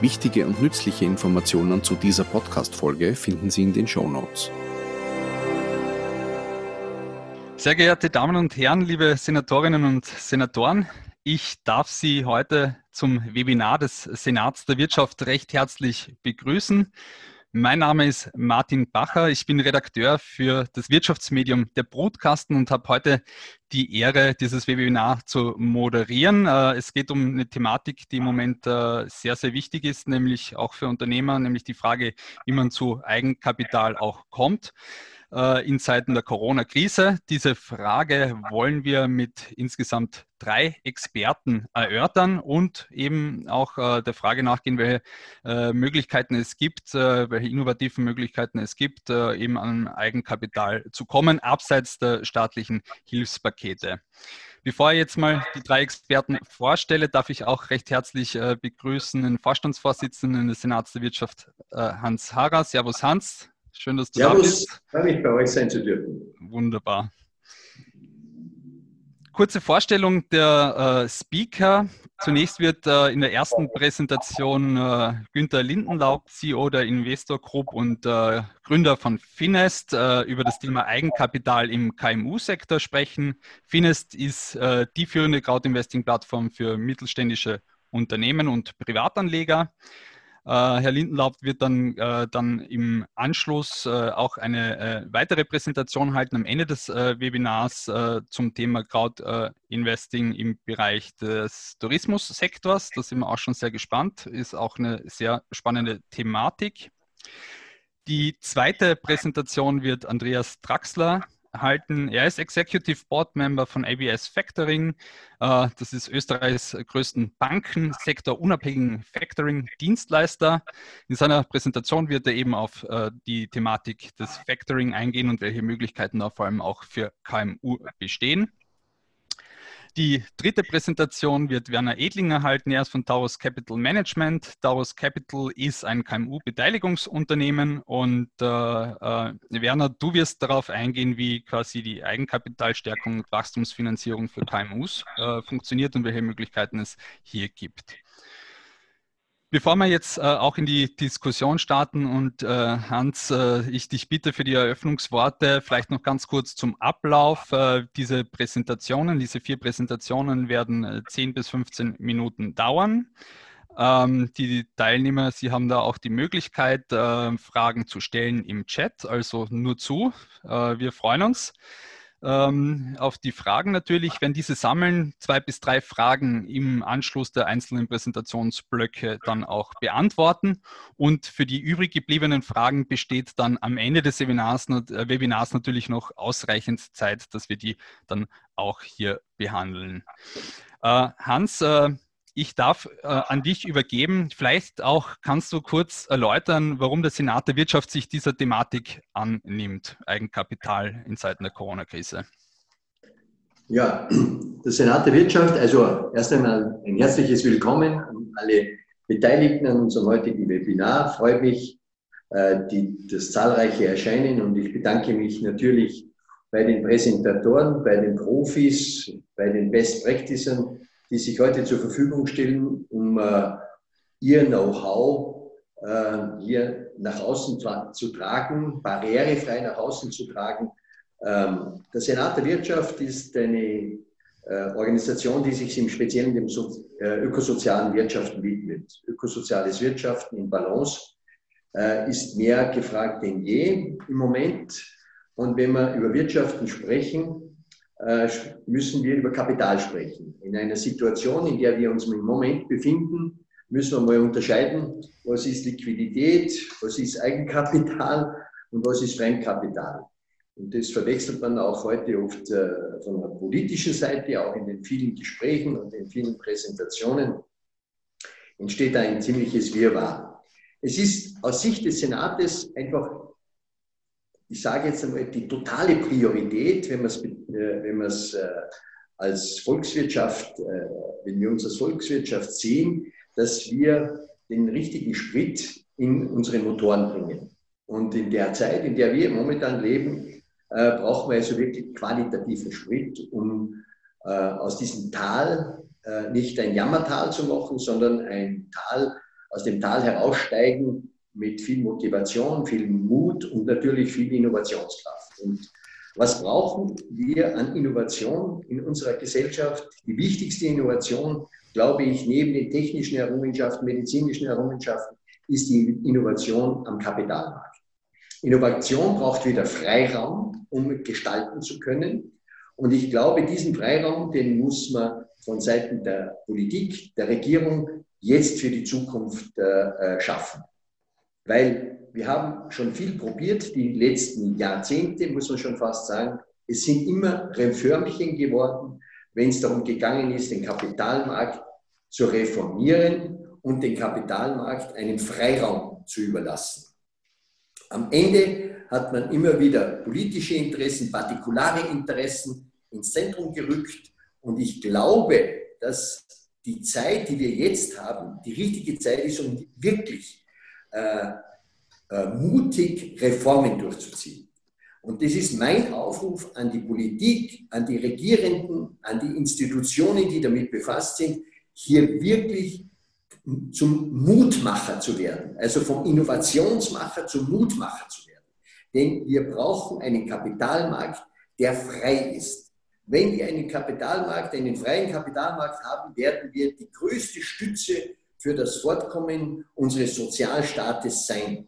Wichtige und nützliche Informationen zu dieser Podcast-Folge finden Sie in den Show Notes. Sehr geehrte Damen und Herren, liebe Senatorinnen und Senatoren, ich darf Sie heute zum Webinar des Senats der Wirtschaft recht herzlich begrüßen. Mein Name ist Martin Bacher. Ich bin Redakteur für das Wirtschaftsmedium der Brutkasten und habe heute die Ehre, dieses Webinar zu moderieren. Äh, es geht um eine Thematik, die im Moment äh, sehr, sehr wichtig ist, nämlich auch für Unternehmer, nämlich die Frage, wie man zu Eigenkapital auch kommt. Äh, in Zeiten der Corona-Krise. Diese Frage wollen wir mit insgesamt drei Experten erörtern und eben auch äh, der Frage nachgehen, welche äh, Möglichkeiten es gibt, welche innovativen Möglichkeiten es gibt, eben an Eigenkapital zu kommen, abseits der staatlichen Hilfspakete. Bevor ich jetzt mal die drei Experten vorstelle, darf ich auch recht herzlich begrüßen den Vorstandsvorsitzenden des Senats der Wirtschaft, Hans Harrer. Servus Hans. Schön, dass du Servus, da bist. Freue mich, bei euch sein zu dürfen. Wunderbar. Kurze Vorstellung der äh, Speaker. Zunächst wird äh, in der ersten Präsentation äh, Günther Lindenlaub, CEO der Investor Group und äh, Gründer von Finest, äh, über das Thema Eigenkapital im KMU-Sektor sprechen. Finest ist äh, die führende Crowd-Investing-Plattform für mittelständische Unternehmen und Privatanleger. Äh, Herr Lindenlaub wird dann, äh, dann im Anschluss äh, auch eine weitere Präsentation halten am Ende des Webinars zum Thema Crowd Investing im Bereich des Tourismussektors. Da sind wir auch schon sehr gespannt, ist auch eine sehr spannende Thematik. Die zweite Präsentation wird Andreas Draxler halten. Er ist Executive Board Member von ABS Factoring. Äh, das ist Österreichs größten Bankensektor unabhängigen Factoring-Dienstleister. In seiner Präsentation wird er eben auf äh, die Thematik des Factoring eingehen und welche Möglichkeiten da vor allem auch für KMU bestehen. Die dritte Präsentation wird Werner Edlinger halten. Er ist von Taurus Capital Management. Taurus Capital ist ein KMU-Beteiligungsunternehmen und äh, äh, Werner, du wirst darauf eingehen, wie quasi die Eigenkapitalstärkung und Wachstumsfinanzierung für KMUs äh, funktioniert und welche Möglichkeiten es hier gibt. Bevor wir jetzt äh, auch in die Diskussion starten und äh, Hans, äh, ich dich bitte für die Eröffnungsworte, vielleicht noch ganz kurz zum Ablauf. Äh, diese Präsentationen, diese vier Präsentationen werden 10 äh, bis 15 Minuten dauern. Ähm, die Teilnehmer, Sie haben da auch die Möglichkeit, äh, Fragen zu stellen im Chat, also nur zu. wir freuen uns ähm, auf die Fragen natürlich. Wenn diese sammeln, zwei bis drei Fragen im Anschluss der einzelnen Präsentationsblöcke dann auch beantworten. Und für die übrig gebliebenen Fragen besteht dann am Ende des Webinars, äh, Webinars natürlich noch ausreichend Zeit, dass wir die dann auch hier behandeln. Äh, Hans, äh, ich darf äh, an dich übergeben. Vielleicht auch kannst du kurz erläutern, warum der Senat der Wirtschaft sich dieser Thematik annimmt, Eigenkapital in Zeiten der Corona-Krise. Ja, der Senat der Wirtschaft, also erst einmal ein herzliches Willkommen an alle Beteiligten an unserem heutigen Webinar. Freut mich, äh, die, das zahlreiche Erscheinen und ich bedanke mich natürlich bei den Präsentatoren, bei den Profis, bei den Best Practicern die sich heute zur Verfügung stellen, um äh, ihr Know-how äh, hier nach außen zu tragen, barrierefrei nach außen zu tragen. Ähm, der Senat der Wirtschaft ist eine äh, Organisation, die sich im Speziellen dem so ökosozialen Wirtschaften widmet. Ökosoziales Wirtschaften in Balance ist mehr gefragt denn je im Moment. Und wenn wir über Wirtschaften sprechen, müssen wir über Kapital sprechen. In einer Situation, in der wir uns im Moment befinden, müssen wir mal unterscheiden, was ist Liquidität, was ist Eigenkapital und was ist Fremdkapital. Und das verwechselt man auch heute oft äh, von der politischen Seite, auch in den vielen Gesprächen und den vielen Präsentationen entsteht ein ziemliches Wirrwarr. es ist aus Sicht des Senates einfach, ich sage jetzt einmal, die totale Priorität, wenn man es, äh, wenn man es äh, als Volkswirtschaft, äh, wenn wir uns als Volkswirtschaft sehen, dass wir den richtigen Sprit in unsere Motoren bringen. Und in der Zeit, in der wir momentan leben, brauchen wir also wirklich qualitativen Sprit, um aus diesem Tal nicht ein Jammertal zu machen, sondern ein Tal, aus dem Tal heraussteigen mit viel Motivation, viel Mut und natürlich viel Innovationskraft. Und was brauchen wir an Innovation in unserer Gesellschaft? Die wichtigste Innovation, glaube ich, neben den technischen Errungenschaften, medizinischen Errungenschaften, ist die Innovation am Kapitalmarkt. Innovation braucht wieder Freiraum, um gestalten zu können. Und ich glaube, diesen Freiraum, den muss man von Seiten der Politik, der Regierung jetzt für die Zukunft äh, schaffen. Weil wir haben schon viel probiert, die letzten Jahrzehnte, muss man schon fast sagen. Es sind immer Reformchen geworden, wenn es darum gegangen ist, den Kapitalmarkt zu reformieren und den Kapitalmarkt einen Freiraum zu überlassen. Am Ende hat man immer wieder politische Interessen, partikulare Interessen ins Zentrum gerückt. Und ich glaube, dass die Zeit, die wir jetzt haben, die richtige Zeit ist, um wirklich äh, äh, mutig Reformen durchzuziehen. Und das ist mein Aufruf an die Politik, an die Regierenden, an die Institutionen, die damit befasst sind, hier wirklich zum Mutmacher zu werden, also vom Innovationsmacher zum Mutmacher zu werden. Denn wir brauchen einen Kapitalmarkt, der frei ist. Wenn wir einen Kapitalmarkt, einen freien Kapitalmarkt haben, werden wir die größte Stütze für das Fortkommen unseres Sozialstaates sein.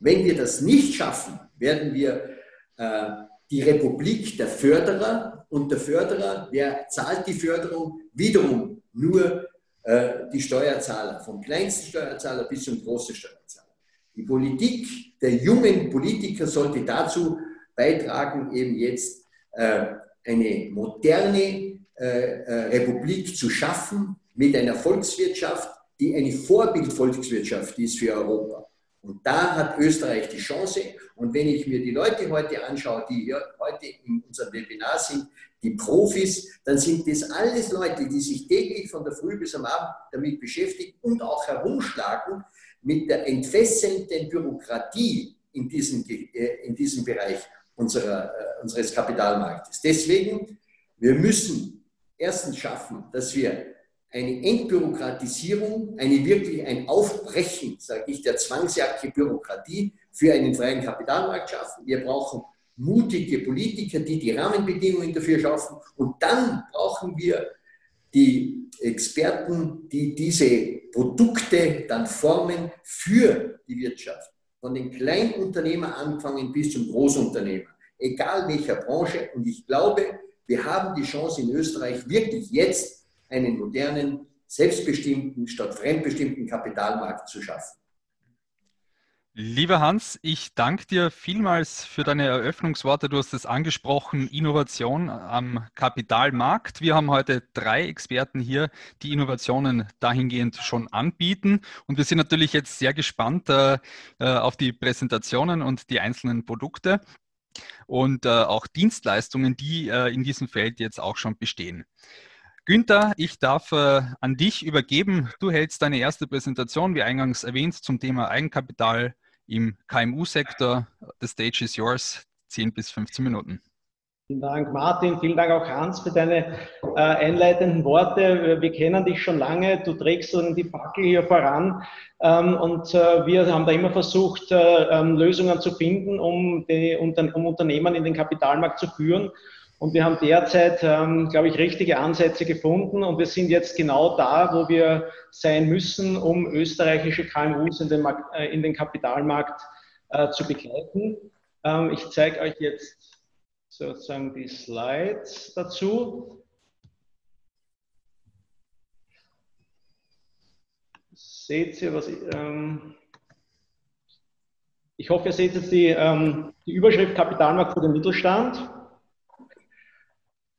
Wenn wir das nicht schaffen, werden wir äh, die Republik der Förderer und der Förderer, wer zahlt die Förderung? Wiederum nur äh, die Steuerzahler, vom kleinsten Steuerzahler bis zum großen Steuerzahler. Die Politik der jungen Politiker sollte dazu beitragen, eben jetzt äh, eine moderne äh, äh, Republik zu schaffen mit einer Volkswirtschaft, die eine Vorbildvolkswirtschaft ist für Europa. Und da hat Österreich die Chance. Und wenn ich mir die Leute heute anschaue, die hier heute in unserem Webinar sind, die Profis, dann sind das alles Leute, die sich täglich von der Früh bis am Abend damit beschäftigen und auch herumschlagen mit der entfesselnden Bürokratie in diesem, äh, in diesem Bereich unserer, äh, unseres Kapitalmarktes. Deswegen, wir müssen erstens schaffen, dass wir eine Entbürokratisierung, eine wirklich ein Aufbrechen, sage ich, der zwangsjacke Bürokratie für einen freien Kapitalmarkt schaffen. Wir brauchen mutige Politiker, die die Rahmenbedingungen dafür schaffen. Und dann brauchen wir die Experten, die diese Produkte dann formen für die Wirtschaft. Von den Kleinunternehmer angefangen bis zum Großunternehmer, egal welcher Branche. Und ich glaube, wir haben die Chance in Österreich wirklich jetzt einen modernen, selbstbestimmten statt fremdbestimmten Kapitalmarkt zu schaffen. Lieber Hans, ich danke dir vielmals für deine Eröffnungsworte. Du hast es angesprochen, Innovation am Kapitalmarkt. Wir haben heute drei Experten hier, die Innovationen dahingehend schon anbieten. Und wir sind natürlich jetzt sehr gespannt äh, äh auf die Präsentationen und die einzelnen Produkte und äh, auch Dienstleistungen, die äh, in diesem Feld jetzt auch schon bestehen. Günther, ich darf äh, an dich übergeben. Du hältst deine erste Präsentation, wie eingangs erwähnt, zum Thema Eigenkapital im KMU-Sektor. The stage is yours, 10 bis 15 Minuten. Vielen Dank, Martin. Vielen Dank auch Hans für deine äh, einleitenden Worte. Wir kennen dich schon lange. Du trägst die Fackel hier voran. Ähm, und äh, wir haben da immer versucht, äh, ähm, Lösungen zu finden, um, die, um Unternehmen in den Kapitalmarkt zu führen. Und wir haben derzeit, ähm, glaube ich, richtige Ansätze gefunden und wir sind jetzt genau da, wo wir sein müssen, um österreichische KMUs in den, äh, in den Kapitalmarkt äh, zu begleiten. Ähm, ich zeige euch jetzt sozusagen die Slides dazu. Seht ihr, was ich, ähm, ich hoffe, ihr seht jetzt die, ähm, die Überschrift Kapitalmarkt für den Mittelstand.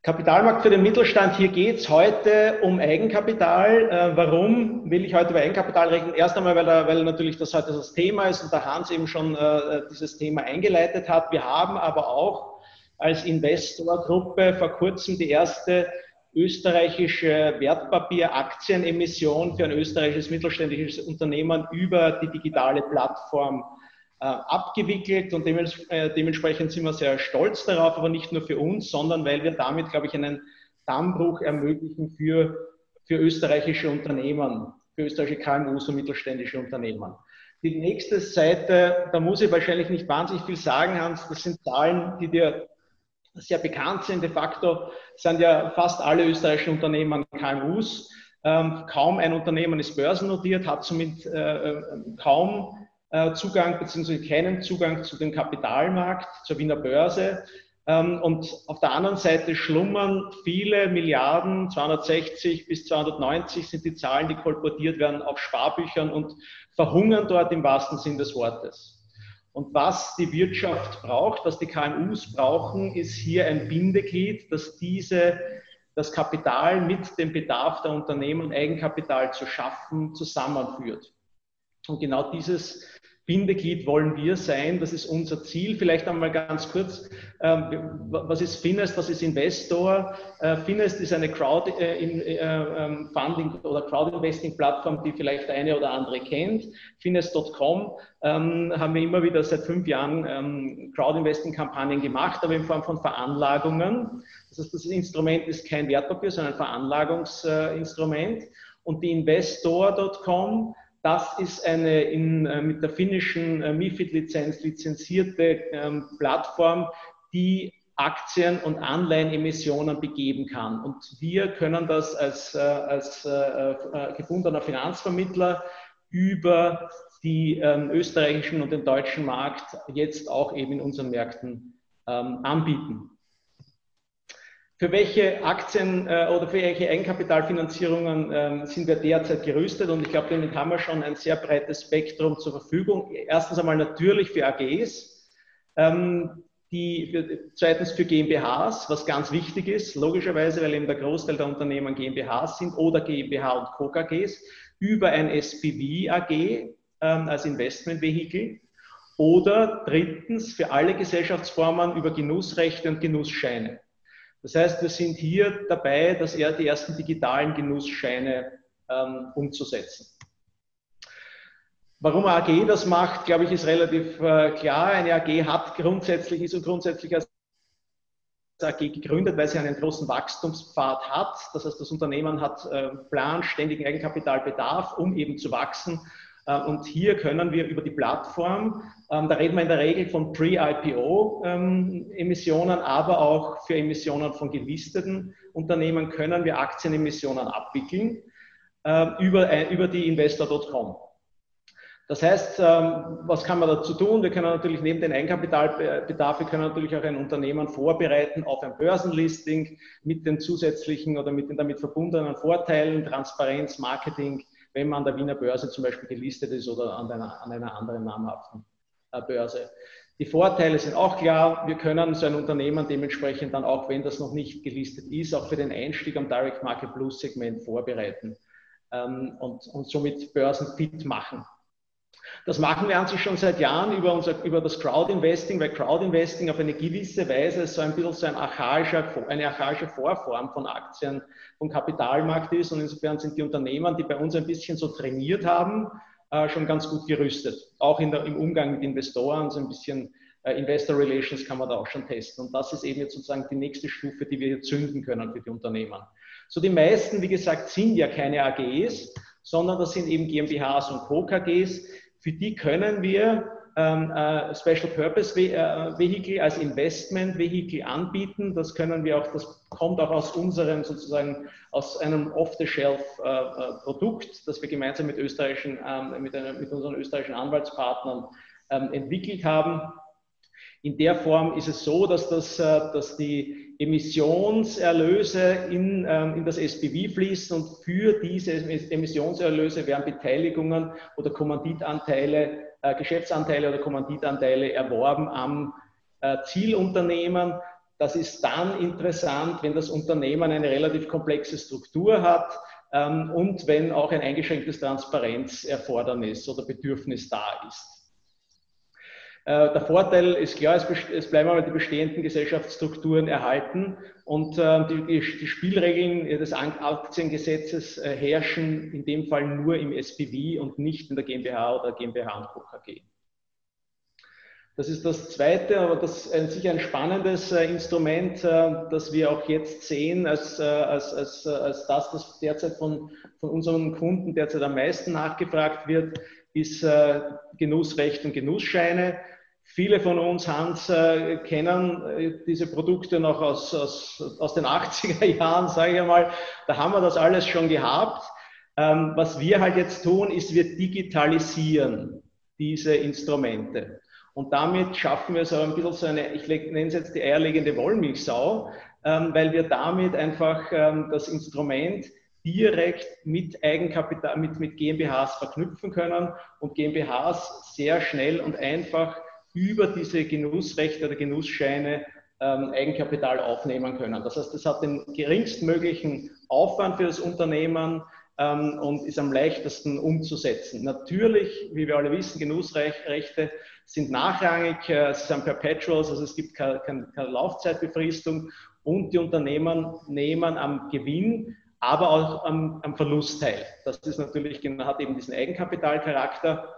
Kapitalmarkt für den Mittelstand, hier geht es heute um Eigenkapital. Äh, warum will ich heute über Eigenkapital reden? Erst einmal, weil, weil natürlich das heute das Thema ist und der Hans eben schon äh, dieses Thema eingeleitet hat. Wir haben aber auch als Investorgruppe vor kurzem die erste österreichische Wertpapier-Aktienemission für ein österreichisches mittelständisches Unternehmen über die digitale Plattform abgewickelt und äh, dementsprechend sind wir sehr stolz darauf, aber nicht nur für uns, sondern weil wir damit, glaube ich, einen Dammbruch ermöglichen für, für österreichische Unternehmen, für österreichische KMUs und mittelständische Unternehmen. Die nächste Seite, da muss ich wahrscheinlich nicht wahnsinnig viel sagen, Hans, das sind Zahlen, die dir sehr bekannt sind. De facto sind ja fast alle österreichischen Unternehmen KMUs. Ähm, kaum ein Unternehmen ist börsennotiert, hat somit äh, äh kaum äh, Zugang bzw. keinen Zugang zu dem Kapitalmarkt, zur Wiener Börse. Ähm, und auf der anderen Seite schlummern viele Milliarden, 260 bis 290 sind die Zahlen, die kolportiert werden auf Sparbüchern und verhungern dort im wahrsten Sinn des Wortes. Und was die Wirtschaft braucht, was die KMUs brauchen, ist hier ein Bindeglied, das diese, das Kapital mit dem Bedarf der Unternehmen, Eigenkapital zu schaffen, zusammenführt. Und genau dieses Bindeglied wollen wir sein. Das ist unser Ziel. Vielleicht einmal ganz kurz, ähm, was ist Finest, was ist Investor? Äh, Finest ist eine Crowdfunding äh, äh, oder Crowdinvesting-Plattform, die vielleicht eine oder andere kennt. Finest.com ähm, haben wir immer wieder seit fünf Jahren ähm, Crowdinvesting-Kampagnen gemacht, aber in Form von Veranlagungen. Das heißt, das Instrument ist kein Wertpapier, sondern ein Veranlagungsinstrument. Und die Investor.com das ist eine in, äh, mit der finnischen äh, MIFID-Lizenz lizenzierte ähm, Plattform, die Aktien- und Anleihenemissionen begeben kann. Und wir können das als, äh, als gebundener Finanzvermittler über die ähm, österreichischen und den deutschen Markt jetzt auch eben in unseren Märkten ähm, anbieten für welche Aktien äh, oder für welche Eigenkapitalfinanzierungen ähm, sind wir derzeit gerüstet? Und ich glaube, damit haben wir schon ein sehr breites Spektrum zur Verfügung. Erstens einmal natürlich für AGs, ähm, die für, zweitens für GmbHs, was ganz wichtig ist, logischerweise, weil eben der Großteil der Unternehmen GmbHs sind oder GmbH und Co. KGs, über ein SPV AG ähm, als Investmentvehikel oder drittens für alle Gesellschaftsformen über Genussrechte und Genussscheine. Das heißt, wir sind hier dabei, dass er die ersten digitalen Genussscheine ähm, umzusetzen. Warum AG das macht, glaube ich, ist relativ äh, klar. Eine AG hat grundsätzlich, ist und grundsätzlich als AG gegründet, weil sie einen großen Wachstumspfad hat. Das heißt, das Unternehmen hat äh, Plan, ständigen Eigenkapitalbedarf, um eben zu wachsen und hier können wir über die Plattform, ähm, da reden wir in der Regel von Pre-IPO-Emissionen, ähm, aber auch für Emissionen von gelisteten Unternehmen können wir Aktienemissionen abwickeln äh, über, die investor.com. Das heißt, ähm, was kann man dazu tun? Wir können natürlich neben den Eigenkapitalbedarf, wir können natürlich auch ein Unternehmen vorbereiten auf ein Börsenlisting mit den zusätzlichen oder mit den damit verbundenen Vorteilen, Transparenz, Marketing, wenn man an der Wiener Börse zum Beispiel gelistet ist oder an einer, an einer anderen namhaften äh, Börse. Die Vorteile sind auch klar. Wir können so ein Unternehmen dementsprechend dann auch, wenn das noch nicht gelistet ist, auch für den Einstieg am Direct Market Plus Segment vorbereiten ähm, und, und somit börsenfit machen. Das machen wir an sich schon seit Jahren über, unser, über das Crowdinvesting, weil Crowdinvesting auf eine gewisse Weise so ein bisschen so ein archaischer, eine archaische Vorform von Aktien vom Kapitalmarkt ist. Und insofern sind die Unternehmen, die bei uns ein bisschen so trainiert haben, äh, schon ganz gut gerüstet. Auch der, im Umgang mit Investoren, so ein bisschen äh, Investor Relations kann man da auch schon testen. Und das ist eben jetzt sozusagen die nächste Stufe, die wir hier zünden können für die Unternehmen. So die meisten, wie gesagt, sind ja keine AGs, sondern das sind eben GmbHs und Co. Für die können wir ähm, äh, Special Purpose Vehicle als Investment Vehicle anbieten. Das können wir auch, das kommt auch aus unserem sozusagen aus einem Off-the-Shelf äh, äh, Produkt, das wir gemeinsam mit österreichischen, ähm, mit, einer, mit unseren österreichischen Anwaltspartnern ähm, entwickelt haben. In der Form ist es so, dass, das, äh, dass die Emissionserlöse in, ähm, in das SPV fließen und für diese Emissionserlöse werden Beteiligungen oder Kommanditanteile, äh, Geschäftsanteile oder Kommanditanteile erworben am äh, Zielunternehmen. das ist dann interessant, wenn das Unternehmen eine relativ komplexe Struktur hat ähm, und wenn auch ein eingeschränktes Transparenzerfordernis oder Bedürfnis da ist. Äh, der Vorteil ist klar, es, bleiben aber die bestehenden Gesellschaftsstrukturen erhalten und äh, die, Spielregeln des Aktiengesetzes äh, herrschen in dem Fall nur im SPV und nicht in der GmbH oder GmbH und Co. KG. Das ist das zweite, aber das ist sicher ein spannendes Instrument, das wir auch jetzt sehen, als, als, als, als das, das derzeit von, von unseren Kunden derzeit am meisten nachgefragt wird, ist Genussrecht und Genussscheine. Viele von uns, Hans, äh, kennen äh, diese Produkte noch aus, aus, aus den 80er Jahren, sage ich einmal. Da haben wir das alles schon gehabt. Ähm, was wir halt jetzt tun, ist, wir digitalisieren diese Instrumente. Und damit schaffen wir so ein bisschen so eine, ich nenne es jetzt die eierlegende Wollmilchsau, ähm, weil wir damit einfach ähm, das Instrument direkt mit Eigenkapital, mit, mit GmbHs verknüpfen können und GmbHs sehr schnell und einfach über diese Genussrechte oder Genussscheine ähm, Eigenkapital aufnehmen können. Das heißt, das hat den geringstmöglichen Aufwand für das Unternehmen ähm, und ist am leichtesten umzusetzen. Natürlich, wie wir alle wissen, Genussrechte sind nachrangig, äh, sie sind Perpetuals, also es gibt keine, keine, keine Laufzeitbefristung und die Unternehmen nehmen am Gewinn aber auch am, am Verlust teil. Das ist natürlich, hat eben diesen Eigenkapitalcharakter,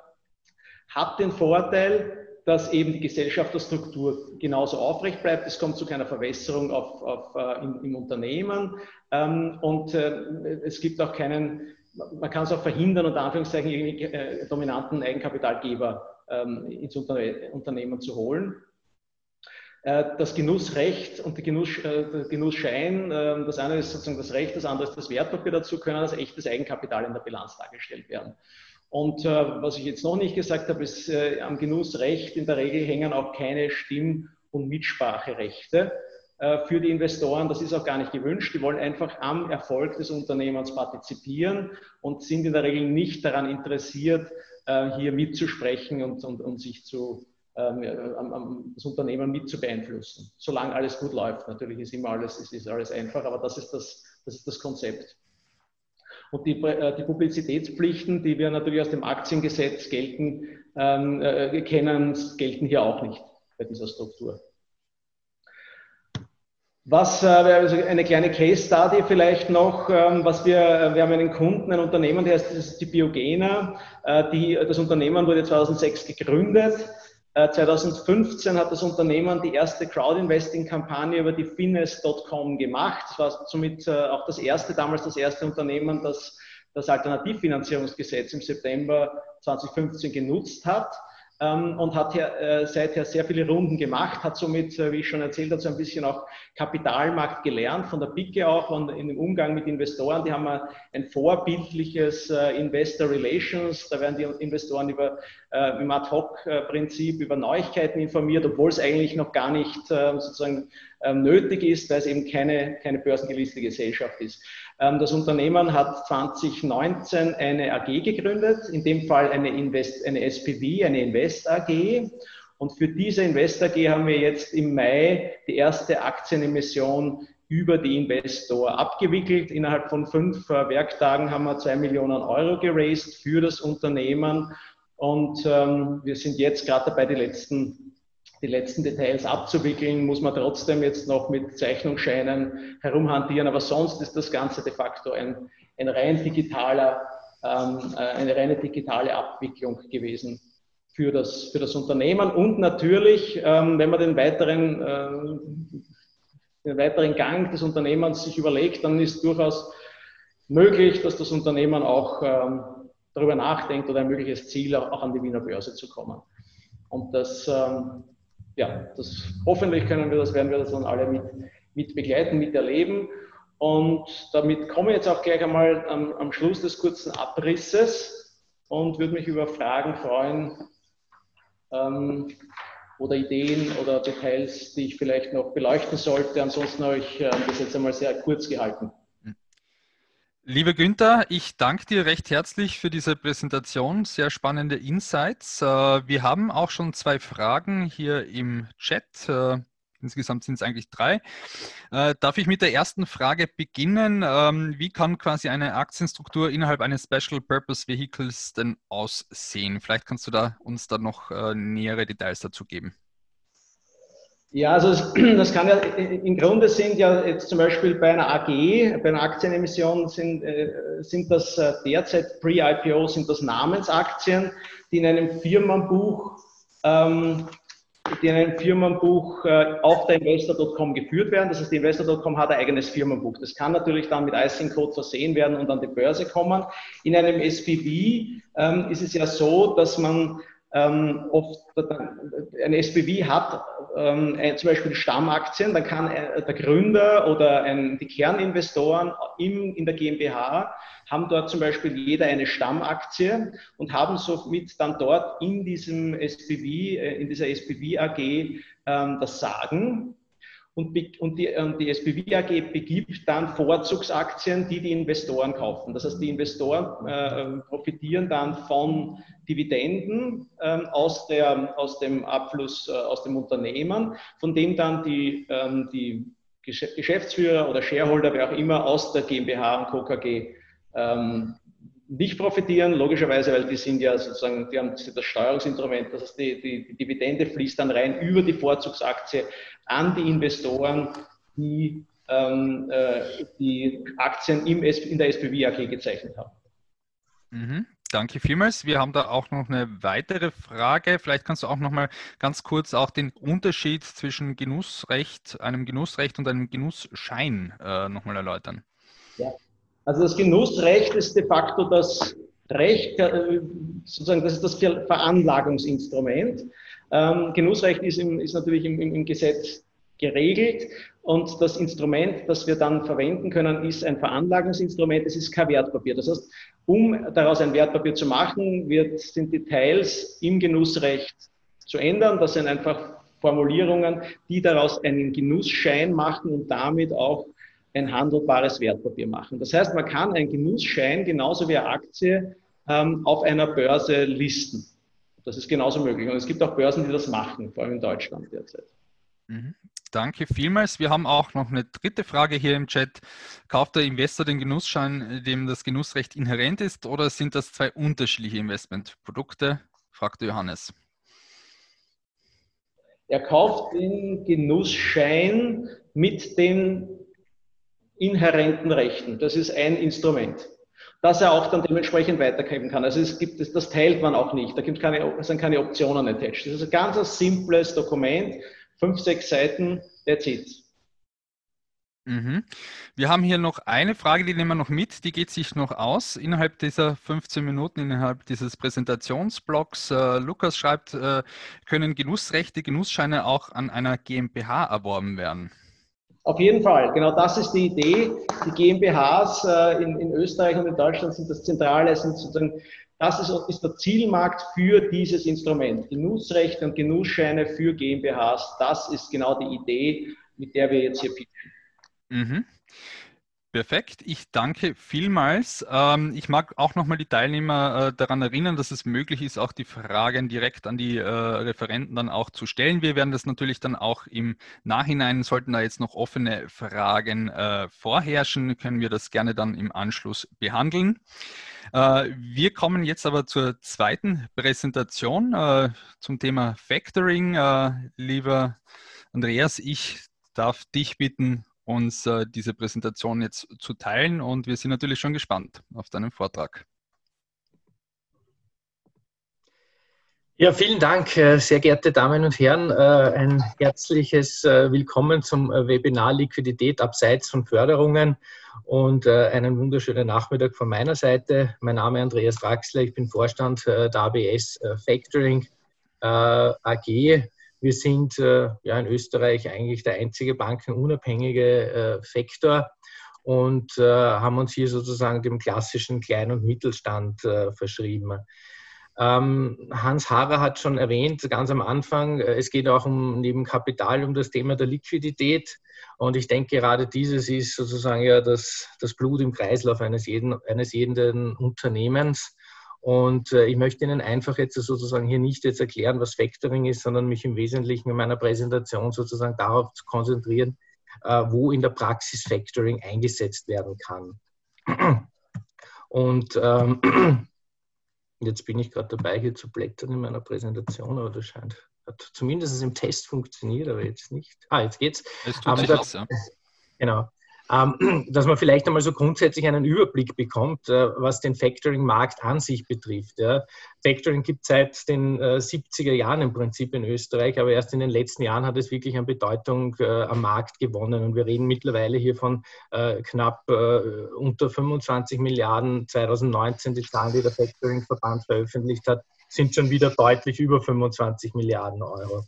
hat den Vorteil, dass eben die Gesellschafterstruktur genauso aufrecht bleibt. Es kommt zu keiner Verwässerung auf, auf, äh, im, im, Unternehmen ähm, und äh, es gibt auch keinen, man kann es auch verhindern, unter Anführungszeichen, äh, dominanten Eigenkapitalgeber ähm, ins Unterne Unternehmen zu holen. Äh, das Genussrecht und Genuss, äh, der Genussschein, äh, das eine ist sozusagen das Recht, das andere ist das Wertpapier dazu, können als echtes Eigenkapital in der Bilanz dargestellt werden. Und äh, was ich jetzt noch nicht gesagt habe, ist, äh, am Genussrecht in der Regel hängen auch keine Stimm- und Mitspracherechte äh, für die Investoren. Das ist auch gar nicht gewünscht. Die wollen einfach am Erfolg des Unternehmens partizipieren und sind in der Regel nicht daran interessiert, äh, hier mitzusprechen und, und, und sich zu, ähm, das Unternehmen mit zu beeinflussen. Solange alles gut läuft. Natürlich ist immer alles, ist, ist alles einfach, aber das ist das, das, ist das Konzept. Und die, äh, die Publizitätspflichten, die wir natürlich aus dem Aktiengesetz gelten, ähm, äh, kennen, gelten hier auch nicht bei dieser Struktur. Was, äh, also eine kleine Case Study vielleicht noch, ähm, was wir, äh, wir haben einen Kunden, ein Unternehmen, der heißt, das ist die Biogena. Die, das Unternehmen wurde 2006 gegründet 2015 äh, hat das Unternehmen die erste Crowd-Investing-Kampagne über die Finest.com gemacht. Das war somit äh, auch das erste, damals das erste Unternehmen, das das Alternativfinanzierungsgesetz im September 2015 genutzt hat und hat her, äh, seither sehr viele Runden gemacht, hat somit, äh, wie ich schon erzählt habe, so ein bisschen auch Kapitalmarkt gelernt, von der Picke auch und in dem Umgang mit Investoren. Die haben ein vorbildliches äh, Investor Relations, da werden die Investoren über, äh, im Ad-Hoc-Prinzip über Neuigkeiten informiert, obwohl es eigentlich noch gar nicht äh, sozusagen ähm, nötig ist, weil es eben keine, keine börsengelistete Gesellschaft ist. Ähm, das Unternehmen hat 2019 eine AG gegründet, in dem Fall eine, Invest, eine SPV, eine Invest AG. Und für diese Invest AG haben wir jetzt im Mai die erste Aktienemission über die Investor abgewickelt. Innerhalb von fünf äh, Werktagen haben wir zwei Millionen Euro geraced für das Unternehmen. Und ähm, wir sind jetzt gerade dabei, die letzten die letzten Details abzuwickeln, muss man trotzdem jetzt noch mit Zeichnungsscheinen herumhantieren. Aber sonst ist das Ganze de facto ein, ein rein digitaler, ähm, äh, eine reine digitale Abwicklung gewesen für das, für das Unternehmen. Und natürlich, ähm, wenn man den weiteren, äh, den weiteren Gang des Unternehmens sich überlegt, dann ist durchaus möglich, dass das Unternehmen auch ähm, darüber nachdenkt oder ein mögliches Ziel auch an die Wiener Börse zu kommen. Und das ähm, ja, das, hoffentlich können wir das, werden wir das dann alle mit, mit begleiten, miterleben. Und damit komme ich jetzt auch gleich einmal am, am Schluss des kurzen Abrisses und würde mich über Fragen freuen ähm, oder Ideen oder Details, die ich vielleicht noch beleuchten sollte. Ansonsten habe ich äh, das jetzt einmal sehr kurz gehalten. Lieber Günther, ich danke dir recht herzlich für diese Präsentation. Sehr spannende Insights. Äh, wir haben auch schon zwei Fragen hier im Chat. Äh, Insgesamt sind es eigentlich drei. Äh, darf ich mit der ersten Frage beginnen? Ähm, wie kann quasi eine Aktienstruktur innerhalb eines Special Purpose Vehicles denn aussehen? Vielleicht kannst du da uns da noch äh, nähere Details dazu geben. Ja, also das, das, kann ja, im Grunde sind ja jetzt zum Beispiel bei einer AG, bei einer Aktienemission sind, äh, sind das äh, derzeit Pre-IPO, sind das Namensaktien, die in einem Firmenbuch ähm, die in einem Firmenbuch äh, auf der Investor.com geführt werden. Das heißt, die Investor.com hat ein eigenes Firmenbuch. Das kann natürlich dann mit ISIN-Code versehen werden und an die Börse kommen. In einem SPV ähm, ist es ja so, dass man ähm, oft ein SPV hat ähm, ein, zum Beispiel Stammaktien, dann kann äh, der Gründer oder ein, die Kerninvestoren im, in der GmbH haben dort zum Beispiel jeder eine Stammaktie und haben somit dann dort in diesem SPV, äh, in dieser SPV AG ähm, das Sagen. Und, und, die, und die SPV AG begibt dann Vorzugsaktien, die die Investoren kaufen. Das heißt, die Investoren äh, profitieren dann von Dividenden äh, aus, der, aus dem Abfluss äh, aus dem Unternehmen, von dem dann die, ähm, die Geschäftsführer oder Shareholder, wer auch immer, aus der GmbH und Co. KG ähm, nicht profitieren, logischerweise, weil die sind ja sozusagen, die haben das Steuerungsinstrument, das heißt, die, die, die Dividende fließt dann rein über die Vorzugsaktie an die Investoren, die ähm, äh, die Aktien im, in der SPV AG gezeichnet haben. Mhm. Danke vielmals. Wir haben da auch noch eine weitere Frage. Vielleicht kannst du auch noch mal ganz kurz auch den Unterschied zwischen Genussrecht, einem Genussrecht und einem Genussschein äh, noch mal erläutern. Ja, also das Genussrecht ist de facto das Recht, äh, sozusagen, das ist das Veranlagungsinstrument. Ähm, Genussrecht ist, im, ist natürlich im, im, Gesetz geregelt und das Instrument, das wir dann verwenden können, ist ein Veranlagungsinstrument, es ist kein Wertpapier. Das heißt, um daraus ein Wertpapier zu machen, wird, sind Details im Genussrecht zu ändern. Das sind einfach Formulierungen, die daraus einen Genussschein machen und damit auch ein handelbares Wertpapier machen. Das heißt, man kann einen Genussschein genauso wie eine Aktie ähm, auf einer Börse listen. Das ist genauso möglich. Und es gibt auch Börsen, die das machen, vor allem in Deutschland derzeit. Mhm. Danke vielmals. Wir haben auch noch eine dritte Frage hier im Chat. Kauft der Investor den Genussschein, dem das Genussrecht inhärent ist, oder sind das zwei unterschiedliche Investmentprodukte? fragte Johannes. Er kauft den Genussschein mit den inhärenten Rechten. Das ist ein Instrument, das er auch dann dementsprechend weitergeben kann. Also es gibt, das teilt man auch nicht. Da gibt keine, sind keine Optionen attached. Das ist ein ganz simples Dokument, fünf, sechs Seiten, that's it. Mhm. Wir haben hier noch eine Frage, die nehmen wir noch mit, die geht sich noch aus innerhalb dieser 15 Minuten, innerhalb dieses Präsentationsblocks. Äh, Lukas schreibt, äh, können Genussrechte, Genussscheine auch an einer GmbH erworben werden? Auf jeden Fall, genau das ist die Idee. Die GmbHs äh, in, in, Österreich und in Deutschland sind das Zentrale, sind sozusagen, das ist, ist der Zielmarkt für dieses Instrument. Genussrechte und Genussscheine für GmbHs, das ist genau die Idee, mit der wir jetzt hier pitchen. Mhm. Perfekt, ich danke vielmals. Ähm, ich mag auch nochmal die Teilnehmer äh, daran erinnern, dass es möglich ist, auch die Fragen direkt an die äh, Referenten dann auch zu stellen. Wir werden das natürlich dann auch im Nachhinein, sollten da jetzt noch offene Fragen äh, vorherrschen, können wir das gerne dann im Anschluss behandeln. Wir kommen jetzt aber zur zweiten Präsentation zum Thema Factoring. Lieber Andreas, ich darf dich bitten, uns äh, diese Präsentation jetzt zu teilen und wir sind natürlich schon gespannt auf deinen Vortrag. Ja, vielen Dank, äh, sehr geehrte Damen und Herren. Äh, ein herzliches äh, Willkommen zum Webinar Liquidität abseits von Förderungen und einen wunderschönen Nachmittag von meiner Seite. Mein Name ist Andreas Draxler, ich bin Vorstand der ABS Factoring AG. Wir sind äh, ja in Österreich eigentlich der einzige bankenunabhängige äh, Sektor und äh, haben uns hier sozusagen dem klassischen Klein- und Mittelstand verschrieben. Ähm, Hans Harrer hat schon erwähnt, ganz am Anfang, es geht auch um neben Kapital um das Thema der Liquidität. Und ich denke, gerade dieses ist sozusagen ja das, das Blut im Kreislauf eines jeden, eines jeden Unternehmens. Und äh, ich möchte Ihnen einfach jetzt sozusagen hier nicht jetzt erklären, was Factoring ist, sondern mich im Wesentlichen in meiner Präsentation sozusagen darauf zu konzentrieren, äh, wo in der Praxis Factoring eingesetzt werden kann. Und ähm, jetzt bin ich gerade dabei, hier zu blättern in meiner Präsentation, aber das scheint, hat zumindest im Test funktioniert, aber jetzt nicht. Ah, jetzt geht's. Es tut sich was, ja. Genau. Ähm, dass man vielleicht einmal so grundsätzlich einen Überblick bekommt, äh, was den Factoring-Markt an sich betrifft. Factoring gibt es seit den 70er äh, Jahren im Prinzip in Österreich, aber erst in den letzten Jahren hat es wirklich an Bedeutung äh, am Markt gewonnen. Und wir reden mittlerweile hier von knapp unter 25 Milliarden 2019. Die Zahlen, die der Factoring-Verband veröffentlicht hat, sind schon wieder deutlich über 25 Milliarden Euro.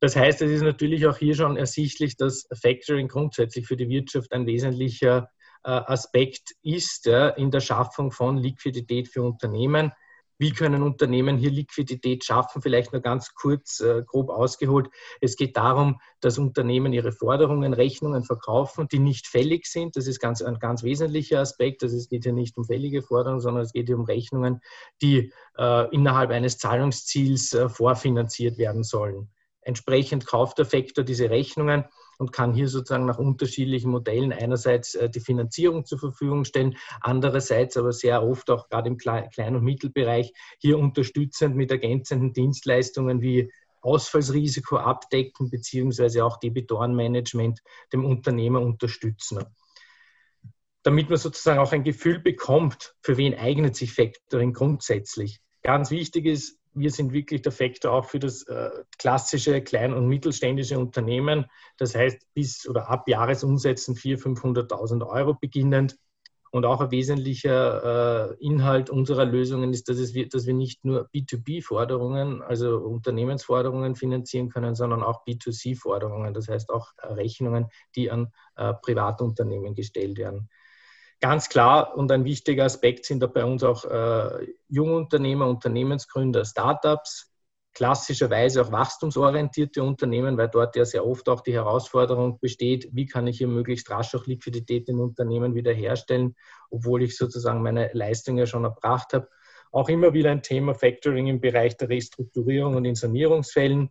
Das heißt, es ist natürlich auch hier schon ersichtlich, dass Factoring grundsätzlich für die Wirtschaft ein wesentlicher äh, Aspekt ist in der Schaffung von Liquidität für Unternehmen. Wie können Unternehmen hier Liquidität schaffen? Vielleicht nur ganz kurz, äh, grob ausgeholt. Es geht darum, dass Unternehmen ihre Forderungen, Rechnungen verkaufen, die nicht fällig sind. Das ist ganz, ein ganz wesentlicher Aspekt. Also es geht hier nicht um fällige Forderungen, sondern es geht hier um Rechnungen, die äh, innerhalb eines Zahlungsziels äh, vorfinanziert werden sollen. Entsprechend kauft der Faktor diese Rechnungen und kann hier sozusagen nach unterschiedlichen Modellen einerseits äh, die Finanzierung zur Verfügung stellen, andererseits aber sehr oft auch gerade im Klein- und Mittelbereich hier unterstützend mit ergänzenden Dienstleistungen wie Ausfallsrisiko abdecken beziehungsweise auch Debitorenmanagement dem Unternehmer unterstützen. Damit man sozusagen auch ein Gefühl bekommt, für wen eignet sich Factoring grundsätzlich. Ganz wichtig ist, wir sind wirklich der Faktor auch für das äh, klassische klein- und mittelständische Unternehmen. Das heißt, bis oder ab Jahresumsätzen 400.000, 500.000 Euro beginnend. Und auch ein wesentlicher äh, Inhalt unserer Lösungen ist, dass, es, dass wir nicht nur B2B-Forderungen, also Unternehmensforderungen finanzieren können, sondern auch B2C-Forderungen, das heißt auch Rechnungen, die an äh, Privatunternehmen gestellt werden. Ganz klar und ein wichtiger Aspekt sind da bei uns auch äh, Jungunternehmer, Unternehmensgründer, Startups, klassischerweise auch wachstumsorientierte Unternehmen, weil dort ja sehr oft auch die Herausforderung besteht, wie kann ich hier möglichst rasch auch Liquidität im Unternehmen wiederherstellen, obwohl ich sozusagen meine Leistung ja schon erbracht habe. Auch immer wieder ein Thema Factoring im Bereich der Restrukturierung und in Sanierungsfällen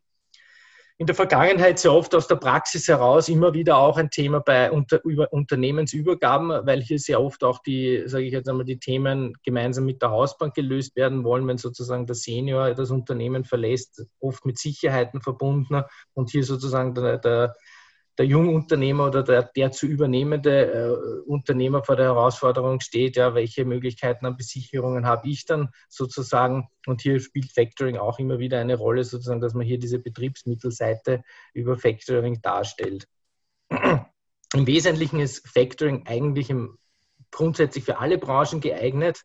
in der Vergangenheit sehr oft aus der Praxis heraus immer wieder auch ein Thema bei Unter über Unternehmensübergaben, weil hier sehr oft auch die, sage ich jetzt einmal, die Themen gemeinsam mit der Hausbank gelöst werden wollen, wenn sozusagen der Senior das Unternehmen verlässt, oft mit Sicherheiten verbunden und hier sozusagen der, der der Jungunternehmer oder der, der zu übernehmende äh, Unternehmer vor der Herausforderung steht, ja, welche Möglichkeiten an Besicherungen habe ich dann sozusagen? Und hier spielt Factoring auch immer wieder eine Rolle, sozusagen, dass man hier diese Betriebsmittelseite über Factoring darstellt. Im Wesentlichen ist Factoring eigentlich im, grundsätzlich für alle Branchen geeignet.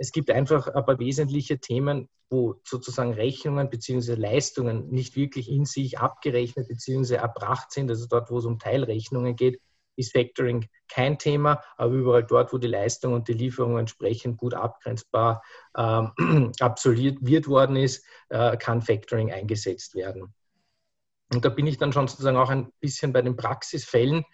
Es gibt einfach ein paar wesentliche Themen, wo sozusagen Rechnungen bzw. Leistungen nicht wirklich in sich abgerechnet bzw. erbracht sind. Also dort, wo es um Teilrechnungen geht, ist Factoring kein Thema, aber überall dort, wo die Leistung und die Lieferung entsprechend gut abgrenzbar ähm, absolviert wird worden ist, äh, kann Factoring eingesetzt werden. Und da bin ich dann schon sozusagen auch ein bisschen bei den Praxisfällen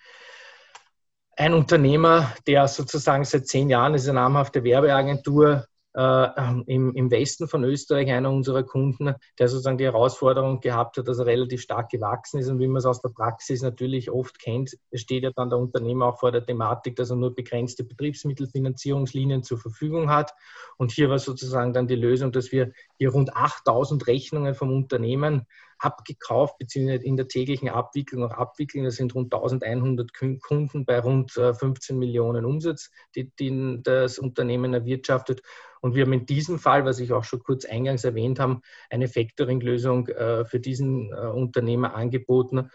ein Unternehmer, der sozusagen seit zehn Jahren ist eine namhafte Werbeagentur äh, im, im Westen von Österreich, einer unserer Kunden, der sozusagen die Herausforderung gehabt hat, dass er relativ stark gewachsen ist. Und wie man es aus der Praxis natürlich oft kennt, steht ja dann der Unternehmer auch vor der Thematik, dass er nur begrenzte Betriebsmittelfinanzierungslinien zur Verfügung hat. Und hier war sozusagen dann die Lösung, dass wir hier rund 8000 Rechnungen vom Unternehmen abgekauft, beziehungsweise in der täglichen Abwicklung auch abwickeln. Das sind rund 1100 Kunden bei rund 15 äh, Millionen Umsatz, die, die das Unternehmen erwirtschaftet. Und wir haben in diesem Fall, was ich auch schon kurz eingangs erwähnt habe, eine Factoring-Lösung äh, für diesen äh, Unternehmer angeboten,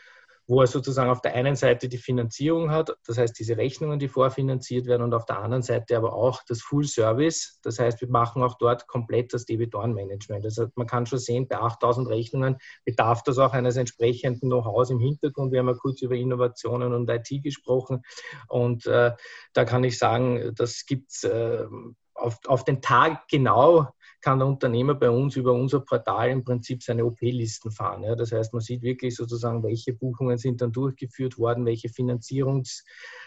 wo er sozusagen auf der einen Seite die Finanzierung hat, das heißt diese Rechnungen, die vorfinanziert werden, und auf der anderen Seite aber auch das Full Service. Das heißt, wir machen auch dort komplett das Debitorenmanagement. Also man kann schon sehen, bei 8000 Rechnungen bedarf das auch eines entsprechenden Know-hows im Hintergrund. Wir haben ja kurz über Innovationen und IT gesprochen und äh, da kann ich sagen, das gibt es äh, auf, auf den Tag genau kann der Unternehmer bei uns über unser Portal im Prinzip seine OP-Listen fahren. Ja. Das heißt, man sieht wirklich sozusagen, welche Buchungen sind dann durchgeführt worden, welche Finanzierungsquote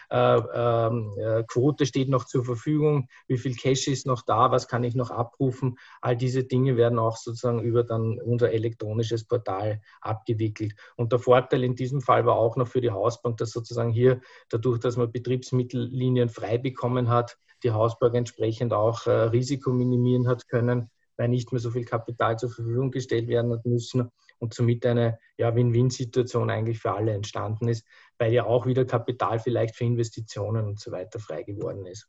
äh, äh, steht noch zur Verfügung, wie viel Cash ist noch da, was kann ich noch abrufen. All diese Dinge werden auch sozusagen über dann unser elektronisches Portal abgewickelt. Und der Vorteil in diesem Fall war auch noch für die Hausbank, dass sozusagen hier dadurch, dass man Betriebsmittellinien frei bekommen hat, die Hausbank entsprechend auch äh, Risiko minimieren hat können, weil nicht mehr so viel Kapital zur Verfügung gestellt werden hat müssen und somit eine ja, Win-Win-Situation eigentlich für alle entstanden ist, weil ja auch wieder Kapital vielleicht für Investitionen und so weiter frei geworden ist.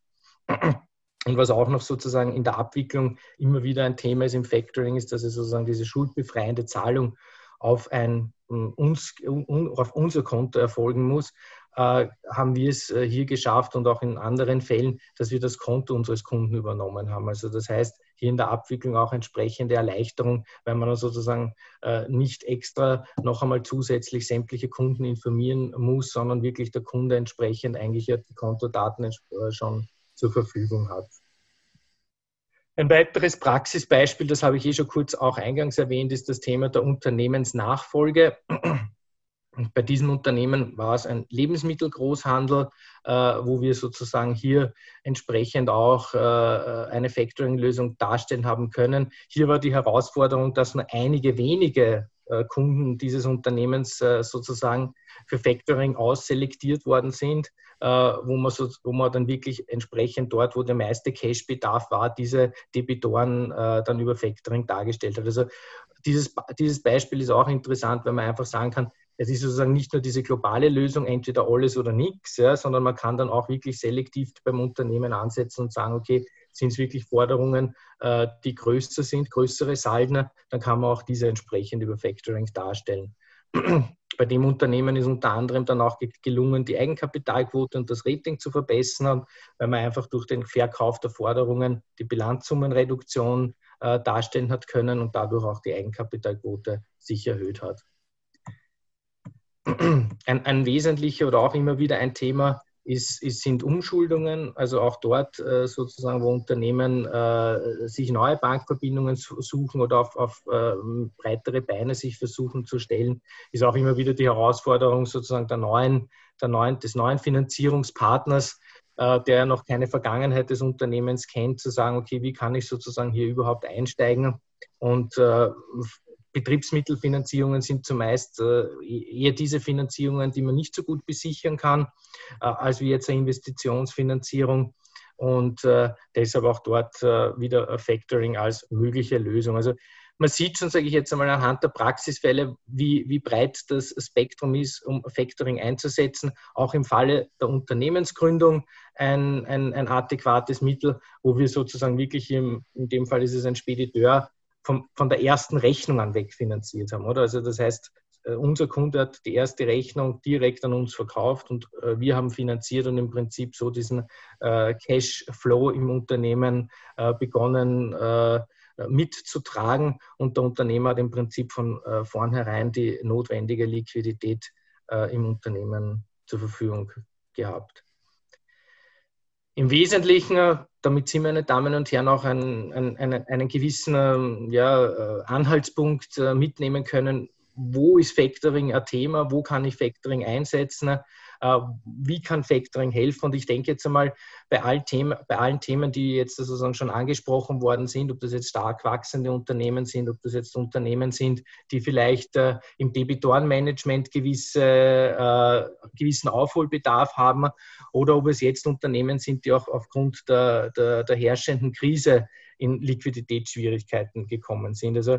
Und was auch noch sozusagen in der Abwicklung immer wieder ein Thema ist im Factoring, ist, dass es sozusagen diese schuldbefreiende Zahlung auf, ein, uns, auf unser Konto erfolgen muss haben wir es äh, hier geschafft und auch in anderen Fällen, dass wir das Konto unseres Kunden übernommen haben. Also das heißt, hier in der Abwicklung auch entsprechende Erleichterung, weil man sozusagen äh, nicht extra noch einmal zusätzlich sämtliche Kunden informieren muss, sondern wirklich der Kunde entsprechend eigentlich die Kontodaten schon zur Verfügung hat. Ein weiteres Praxisbeispiel, das habe ich eh schon kurz auch eingangs erwähnt, ist das Thema der Unternehmensnachfolge. Bei diesem Unternehmen war es ein Lebensmittelgroßhandel, äh, wo wir sozusagen hier entsprechend auch äh, eine Factoring-Lösung darstellen haben können. Hier war die Herausforderung, dass nur einige wenige äh, Kunden dieses Unternehmens äh, sozusagen für Factoring ausselektiert worden sind, äh, wo, man so, wo man dann wirklich entsprechend dort, wo der meiste Cash-Bedarf war, diese Debitoren äh, dann über Factoring dargestellt hat. Also dieses, dieses Beispiel ist auch interessant, weil man einfach sagen kann, es ist sozusagen nicht nur diese globale Lösung, entweder alles oder nichts, ja, sondern man kann dann auch wirklich selektiv beim Unternehmen ansetzen und sagen, okay, sind es wirklich Forderungen, äh, die größer sind, größere Salden, dann kann man auch diese entsprechend über Factoring darstellen. Bei dem Unternehmen ist unter anderem dann auch gelungen, die Eigenkapitalquote und das Rating zu verbessern, weil man einfach durch den Verkauf der Forderungen die Bilanzsummenreduktion äh, darstellen hat können und dadurch auch die Eigenkapitalquote sich erhöht hat ein, ein wesentlicher oder auch immer wieder ein Thema ist, ist, sind Umschuldungen, also auch dort äh, sozusagen, wo Unternehmen äh, sich neue Bankverbindungen suchen oder auf, auf äh, breitere Beine sich versuchen zu stellen, ist auch immer wieder die Herausforderung sozusagen der neuen, der neuen, des neuen Finanzierungspartners, äh, der noch keine Vergangenheit des Unternehmens kennt, zu sagen, okay, wie kann ich sozusagen hier überhaupt einsteigen? Und äh, Betriebsmittelfinanzierungen sind zumeist äh, eher diese Finanzierungen, die man nicht so gut besichern kann, äh, als wie jetzt eine Investitionsfinanzierung und äh, deshalb auch dort wieder Factoring als mögliche Lösung. Also man sieht schon, sage ich jetzt einmal anhand der Praxisfälle, wie, wie breit das Spektrum ist, um Factoring einzusetzen. Auch im Falle der Unternehmensgründung ein, ein, ein adäquates Mittel, wo wir sozusagen wirklich, im, in dem Fall ist es ein Spediteur, vom, von der ersten Rechnung an wegfinanziert haben, oder? Also das heißt, äh, unser Kunde hat die erste Rechnung direkt an uns verkauft und äh, wir haben finanziert und im Prinzip so diesen äh, Cashflow im Unternehmen begonnen mitzutragen und der Unternehmer hat im Prinzip von vornherein die notwendige Liquidität im Unternehmen zur Verfügung gehabt. Im Wesentlichen damit Sie, meine Damen und Herren, auch einen, einen, einen gewissen ähm, ja, äh, Anhaltspunkt äh, mitnehmen können, wo ist Factoring ein Thema, wo kann ich Factoring einsetzen, wie kann Factoring helfen. Und ich denke jetzt einmal bei, all Themen, bei allen Themen, die jetzt sozusagen schon angesprochen worden sind, ob das jetzt stark wachsende Unternehmen sind, ob das jetzt Unternehmen sind, die vielleicht äh, im Debitorenmanagement gewisse, äh, gewissen Aufholbedarf haben oder ob es jetzt Unternehmen sind, die auch aufgrund der, der, der herrschenden Krise in Liquiditätsschwierigkeiten gekommen sind. Also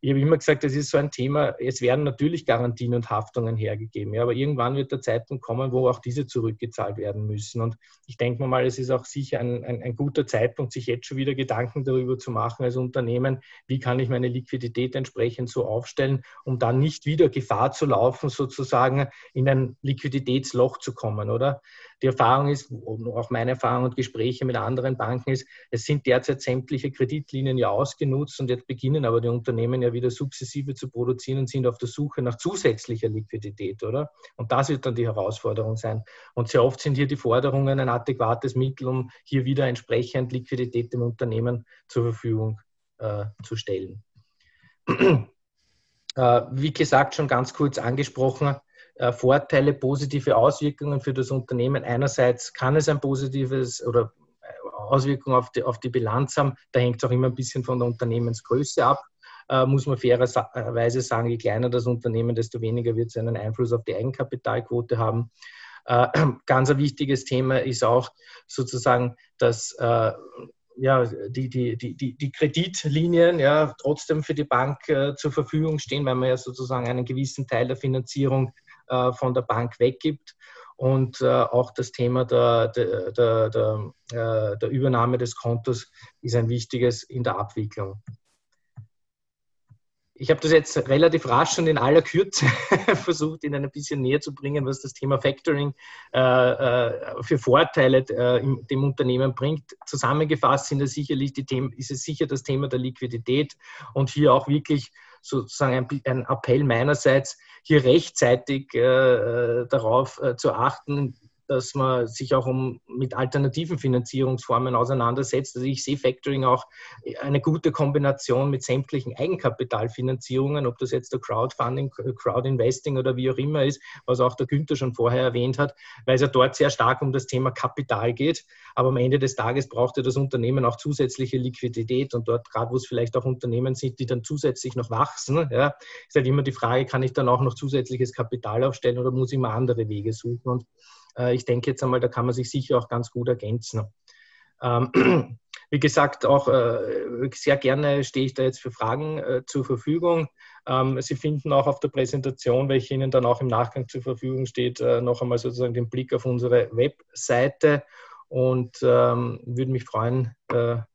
ich habe immer gesagt, das ist so ein Thema, es werden natürlich Garantien und Haftungen hergegeben, ja, aber irgendwann wird der Zeitpunkt kommen, wo auch diese zurückgezahlt werden müssen. Und ich denke mal, es ist auch sicher ein, ein, ein guter Zeitpunkt, sich jetzt schon wieder Gedanken darüber zu machen als Unternehmen, wie kann ich meine Liquidität entsprechend so aufstellen, um dann nicht wieder Gefahr zu laufen, sozusagen in ein Liquiditätsloch zu kommen, oder? Die Erfahrung ist, auch meine Erfahrung und Gespräche mit anderen Banken ist, es sind derzeit sämtliche Kreditlinien ja ausgenutzt und jetzt beginnen aber die Unternehmen ja wieder sukzessive zu produzieren und sind auf der Suche nach zusätzlicher Liquidität, oder? Und das wird dann die Herausforderung sein. Und sehr oft sind hier die Forderungen ein adäquates Mittel, um hier wieder entsprechend Liquidität dem Unternehmen zur Verfügung äh, zu stellen. Äh, wie gesagt, schon ganz kurz angesprochen, Vorteile, positive Auswirkungen für das Unternehmen. Einerseits kann es ein positives oder äh, Auswirkungen auf die, auf die Bilanz haben. Da hängt es auch immer ein bisschen von der Unternehmensgröße ab. Äh, muss man fairerweise sagen, je kleiner das Unternehmen, desto weniger wird es einen Einfluss auf die Eigenkapitalquote haben. Äh, ganz ein wichtiges Thema ist auch sozusagen, dass äh, ja, die, die, die, die Kreditlinien ja trotzdem für die Bank äh, zur Verfügung stehen, weil man ja sozusagen einen gewissen Teil der Finanzierung äh, von der Bank weggibt. Und äh, auch das Thema der, der, der, äh, der Übernahme des Kontos ist ein wichtiges in der Abwicklung. Ich habe das jetzt relativ rasch und in aller Kürze versucht, Ihnen ein bisschen näher zu bringen, was das Thema Factoring äh, äh, für Vorteile äh, dem Unternehmen bringt. Zusammengefasst sind sicherlich die Themen, ist es sicher das Thema der Liquidität und hier auch wirklich sozusagen ein, Appell meinerseits, hier rechtzeitig äh, äh darauf äh, zu achten, dass man sich auch um, mit alternativen Finanzierungsformen auseinandersetzt. Also ich sehe Factoring auch eine gute Kombination mit sämtlichen Eigenkapitalfinanzierungen, ob das jetzt der Crowdfunding, Crowdinvesting oder wie auch immer ist, was auch der Günther schon vorher erwähnt hat, weil es ja dort sehr stark um das Thema Kapital geht. Aber am Ende des Tages braucht ja das Unternehmen auch zusätzliche Liquidität und dort, gerade wo es vielleicht auch Unternehmen sind, die dann zusätzlich noch wachsen, ja, ist halt immer die Frage, kann ich dann auch noch zusätzliches Kapital aufstellen oder muss ich mal andere Wege suchen? Und äh, ich denke jetzt einmal, da kann man sich sicher auch ganz gut ergänzen. Ähm, wie gesagt, auch äh, sehr gerne stehe ich da jetzt für Fragen äh, zur Verfügung. Ähm, Sie finden auch auf der Präsentation, welche Ihnen dann auch im Nachgang zur Verfügung steht, noch einmal sozusagen den Blick auf unsere Webseite und ähm, würde mich freuen, da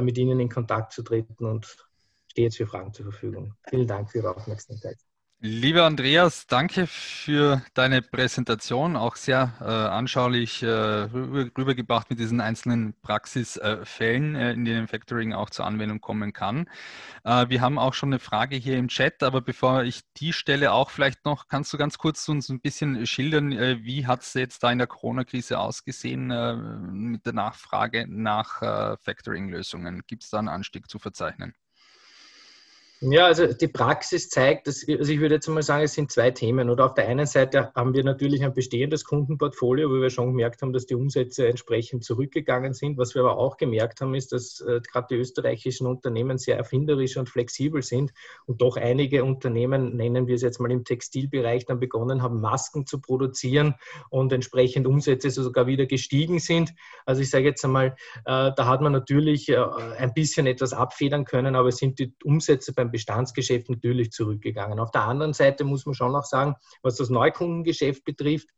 mit Ihnen in Kontakt zu treten und stehe jetzt für Fragen zur Verfügung. Vielen Dank für Ihre Aufmerksamkeit. Lieber Andreas, danke für deine Präsentation, auch sehr äh, anschaulich äh, rüber, rübergebracht mit diesen einzelnen Praxisfällen, äh, in denen Factoring auch zur Anwendung kommen kann. Äh, wir haben auch schon eine Frage hier im Chat, aber bevor ich die stelle, auch vielleicht noch, kannst du ganz kurz uns ein bisschen schildern, äh, wie hat es jetzt da in der Corona-Krise ausgesehen äh, mit der Nachfrage nach Factoring-Lösungen? Gibt es da einen Anstieg zu verzeichnen? Ja, also die Praxis zeigt, dass, also ich würde jetzt mal sagen, es sind zwei Themen. Oder auf der einen Seite haben wir natürlich ein bestehendes Kundenportfolio, wo wir schon gemerkt haben, dass die Umsätze entsprechend zurückgegangen sind. Was wir aber auch gemerkt haben, ist, dass äh, gerade die österreichischen Unternehmen sehr erfinderisch und flexibel sind und doch einige Unternehmen, nennen wir es jetzt mal im Textilbereich, dann begonnen haben, Masken zu produzieren und entsprechend Umsätze sogar wieder gestiegen sind. Also ich sage jetzt einmal, äh, da hat man natürlich äh, ein bisschen etwas abfedern können, aber sind die Umsätze beim Bestandsgeschäft natürlich zurückgegangen. Auf der anderen Seite muss man schon auch sagen, was das Neukundengeschäft betrifft,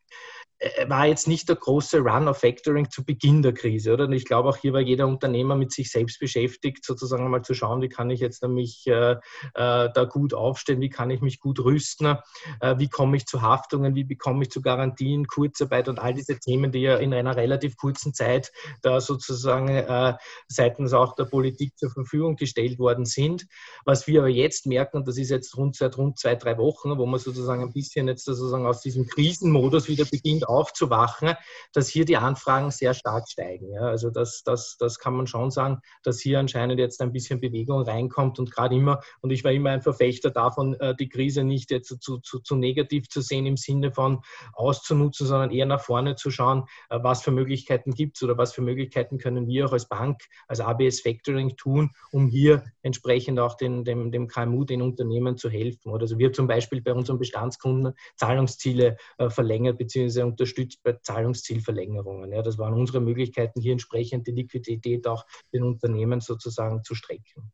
war jetzt nicht der große Run of Factoring zu Beginn der Krise, oder? Und ich glaube, auch hier war jeder Unternehmer mit sich selbst beschäftigt, sozusagen mal zu schauen, wie kann ich jetzt mich äh, äh, da gut aufstellen, wie kann ich mich gut rüsten, äh, wie komme ich zu Haftungen, wie bekomme ich zu Garantien, Kurzarbeit und all diese Themen, die ja in einer relativ kurzen Zeit da sozusagen äh, seitens auch der Politik zur Verfügung gestellt worden sind. Was wir aber jetzt merken, und das ist jetzt rund seit rund zwei, drei Wochen, wo man sozusagen ein bisschen jetzt sozusagen aus diesem Krisenmodus wieder beginnt, aufzuwachen, dass hier die Anfragen sehr stark steigen. Ja, also das, das, das kann man schon sagen, dass hier anscheinend jetzt ein bisschen Bewegung reinkommt und gerade immer, und ich war immer ein Verfechter davon, äh, die Krise nicht jetzt zu, zu, zu negativ zu sehen im Sinne von auszunutzen, sondern eher nach vorne zu schauen, äh, was für Möglichkeiten gibt es oder was für Möglichkeiten können wir auch als Bank, als ABS Factoring tun, um hier entsprechend auch den, dem, dem KMU, den Unternehmen zu helfen. Oder also wir zum Beispiel bei unseren Bestandskunden Zahlungsziele äh, verlängert bzw unterstützt bei Zahlungszielverlängerungen. Ja, das waren unsere Möglichkeiten, hier entsprechend die Liquidität auch den Unternehmen sozusagen zu strecken.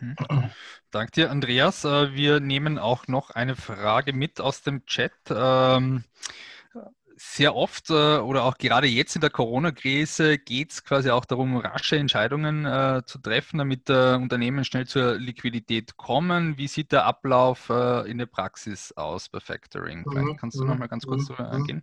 Mhm. Danke dir, Andreas. Äh, wir nehmen auch noch eine Frage mit aus dem Chat. Ähm, sehr oft äh, oder auch gerade jetzt in der Corona-Krise geht es quasi auch darum, rasche Entscheidungen äh, zu treffen, damit Unternehmen schnell zur Liquidität kommen. Wie sieht der Ablauf in der Praxis aus bei Factoring? Vielleicht mhm. kannst du noch mal ganz kurz mhm. eingehen.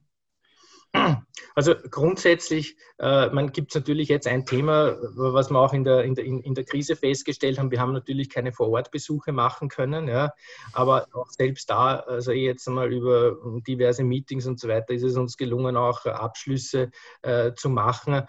Also grundsätzlich, äh, man gibt es natürlich jetzt ein Thema, was wir auch in der, in, der, in der Krise festgestellt haben. Wir haben natürlich keine Vorortbesuche machen können, ja, aber auch selbst da, also jetzt einmal über diverse Meetings und so weiter, ist es uns gelungen, auch Abschlüsse äh, zu machen.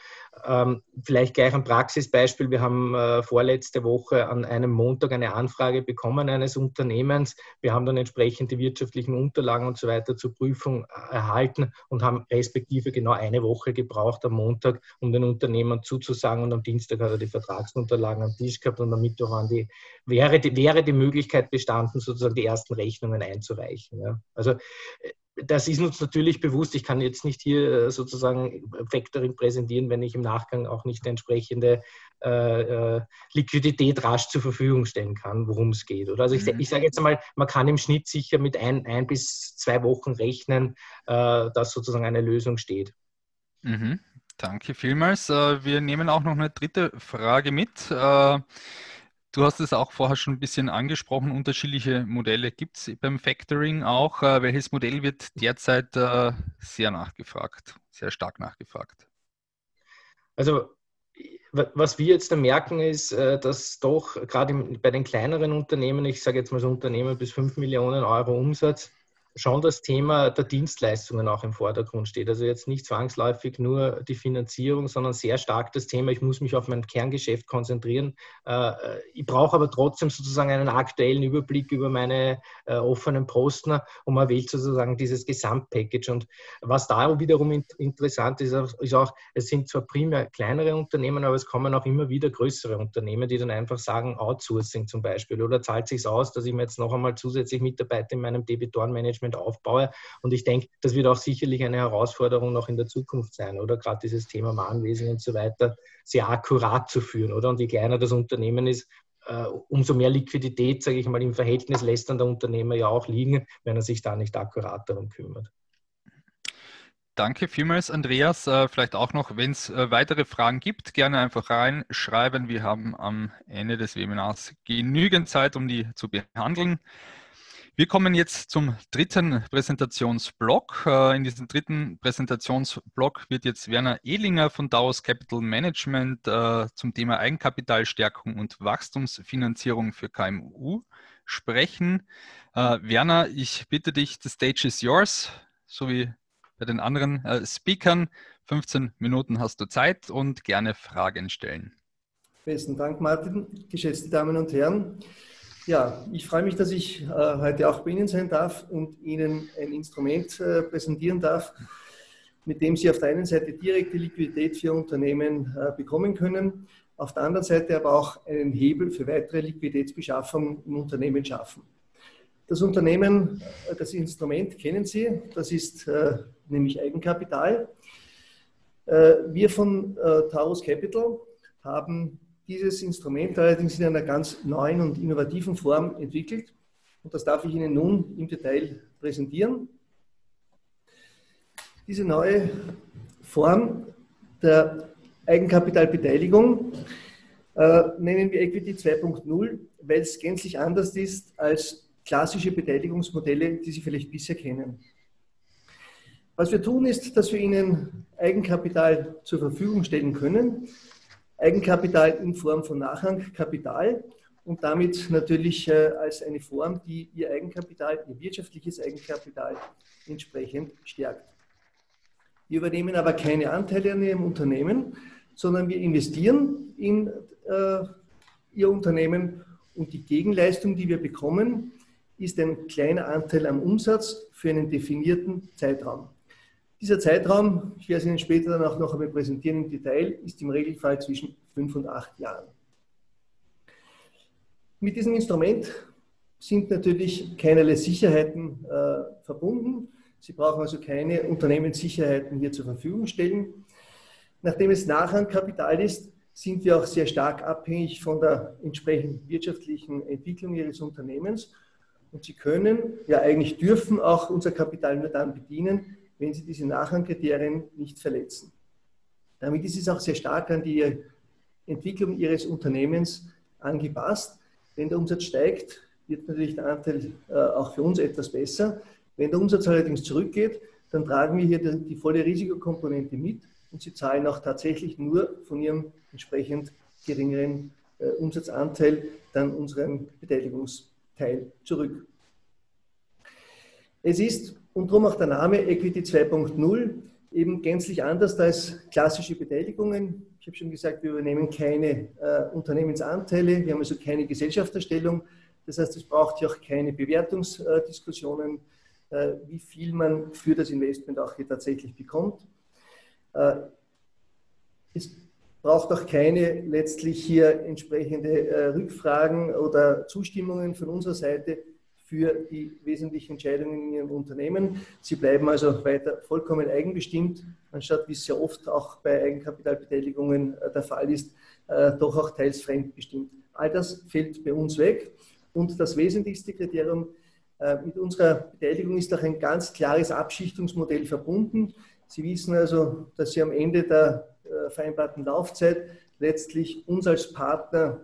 Ähm, vielleicht gleich ein Praxisbeispiel. Wir haben äh, vorletzte Woche an einem Montag eine Anfrage bekommen eines Unternehmens. Wir haben dann entsprechend die wirtschaftlichen Unterlagen und so weiter zur Prüfung äh, erhalten und haben respektive genau eine Woche gebraucht am Montag, um den Unternehmern zuzusagen. Und am Dienstag hat er die Vertragsunterlagen am Tisch gehabt und am Mittwoch waren die, wäre, die, wäre die Möglichkeit bestanden, sozusagen die ersten Rechnungen einzureichen. Ja. Also äh, das ist uns natürlich bewusst. Ich kann jetzt nicht hier äh, sozusagen Factoring präsentieren, wenn ich im Nachgang auch nicht entsprechende äh, äh, Liquidität rasch zur Verfügung stellen kann, worum es geht. Oder? Also ich, mhm. ich sage jetzt einmal, man kann im Schnitt sicher mit ein, ein bis zwei Wochen rechnen, äh, dass sozusagen eine Lösung steht. Mhm. Danke vielmals. Äh, wir nehmen auch noch eine dritte Frage mit. Du hast es auch vorher schon ein bisschen angesprochen, unterschiedliche Modelle gibt es beim Factoring auch. Äh, welches Modell wird derzeit äh, sehr nachgefragt, sehr stark nachgefragt? Also was wir jetzt da merken, ist, äh, dass doch gerade bei den kleineren Unternehmen, ich sage jetzt mal so Unternehmen bis 5 Millionen Euro Umsatz, schon das Thema der Dienstleistungen auch im Vordergrund steht. Also jetzt nicht zwangsläufig nur die Finanzierung, sondern sehr stark das Thema, ich muss mich auf mein Kerngeschäft konzentrieren. Äh, ich brauche aber trotzdem sozusagen einen aktuellen Überblick über meine äh, offenen Posten und man wählt sozusagen dieses Gesamtpackage. Und was da wiederum interessant ist, ist auch, es sind zwar primär kleinere Unternehmen, aber es kommen auch immer wieder größere Unternehmen, die dann einfach sagen, Outsourcing zum Beispiel oder zahlt sich aus, dass ich mir jetzt noch einmal zusätzlich Mitarbeiter in meinem Debitorenmanagement Management aufbaue. Und ich denke, das wird auch sicherlich eine Herausforderung noch in der Zukunft sein, oder? Gerade dieses Thema Mahnwesen und so weiter sehr akkurat zu führen, oder? Und je kleiner das Unternehmen ist, Uh, umso mehr Liquidität, sage ich mal, im Verhältnis lässt dann der Unternehmer ja auch liegen, wenn er sich da nicht akkurat darum kümmert. Danke vielmals, Andreas. Uh, vielleicht auch noch, wenn es uh, weitere Fragen gibt, gerne einfach reinschreiben. Wir haben am Ende des Webinars genügend Zeit, um die zu behandeln. Wir kommen jetzt zum dritten Präsentationsblock. Äh, in diesem dritten Präsentationsblock wird jetzt Werner Ehlinger von Davos Capital Management äh, zum Thema Eigenkapitalstärkung und Wachstumsfinanzierung für KMU sprechen. Äh, Werner, ich bitte dich, the stage is yours, so wie bei den anderen Speakern. 15 Minuten hast du Zeit und gerne Fragen stellen. Besten Dank, Martin. Geschätzte Damen und Herren. Ja, ich freue mich, dass ich äh, heute auch bei Ihnen sein darf und Ihnen ein Instrument äh, präsentieren darf, mit dem Sie auf der einen Seite direkte Liquidität für Unternehmen äh, bekommen können, auf der anderen Seite aber auch einen Hebel für weitere Liquiditätsbeschaffung im Unternehmen schaffen. Das Unternehmen, das Instrument kennen Sie, das ist nämlich Eigenkapital. Wir von Taurus Capital haben dieses Instrument allerdings in einer ganz neuen und innovativen Form entwickelt. Und das darf ich Ihnen nun im Detail präsentieren. Diese neue Form der Eigenkapitalbeteiligung äh, nennen wir Equity 2.0, weil es gänzlich anders ist als klassische Beteiligungsmodelle, die Sie vielleicht bisher kennen. Was wir tun, ist, dass wir Ihnen Eigenkapital zur Verfügung stellen können, Eigenkapital in Form von Nachrangkapital und damit natürlich äh, als eine Form, die ihr Eigenkapital, ihr wirtschaftliches Eigenkapital entsprechend stärkt. Wir übernehmen aber keine Anteile an Ihrem Unternehmen, sondern wir investieren in äh, Ihr Unternehmen und die Gegenleistung, die wir bekommen, ist ein kleiner Anteil am Umsatz für einen definierten Zeitraum. Dieser Zeitraum, ich werde es Ihnen später dann auch noch einmal präsentieren im Detail, ist im Regelfall zwischen fünf und acht Jahren. Mit diesem Instrument sind natürlich keinerlei Sicherheiten äh, verbunden. Sie brauchen also keine Unternehmenssicherheiten hier zur Verfügung stellen. Nachdem es Nachrangkapital ist, sind wir auch sehr stark abhängig von der entsprechenden wirtschaftlichen Entwicklung Ihres Unternehmens. Und Sie können, ja eigentlich dürfen auch unser Kapital nur dann bedienen, wenn sie diese Nachrangkriterien nicht verletzen. Damit ist es auch sehr stark an die Entwicklung ihres Unternehmens angepasst. Wenn der Umsatz steigt, wird natürlich der Anteil äh, auch für uns etwas besser. Wenn der Umsatz allerdings zurückgeht, dann tragen wir hier die, die volle Risikokomponente mit und sie zahlen auch tatsächlich nur von ihrem entsprechend geringeren äh, Umsatzanteil dann unseren Beteiligungsteil zurück. Es ist, und darum auch der Name Equity 2.0, eben gänzlich anders als klassische Beteiligungen. Ich habe schon gesagt, wir übernehmen keine äh, Unternehmensanteile, wir haben also keine Gesellschafterstellung. Das heißt, es braucht ja auch keine Bewertungsdiskussionen, äh, wie viel man für das Investment auch hier tatsächlich bekommt. Äh, es braucht auch keine letztlich hier entsprechende äh, Rückfragen oder Zustimmungen von unserer Seite für die wesentlichen Entscheidungen in Ihrem Unternehmen. Sie bleiben also weiter vollkommen eigenbestimmt, anstatt wie es sehr oft auch bei Eigenkapitalbeteiligungen der Fall ist, doch auch teils fremdbestimmt. All das fällt bei uns weg. Und das wesentlichste Kriterium mit unserer Beteiligung ist auch ein ganz klares Abschichtungsmodell verbunden. Sie wissen also, dass Sie am Ende der äh, vereinbarten Laufzeit letztlich uns als Partner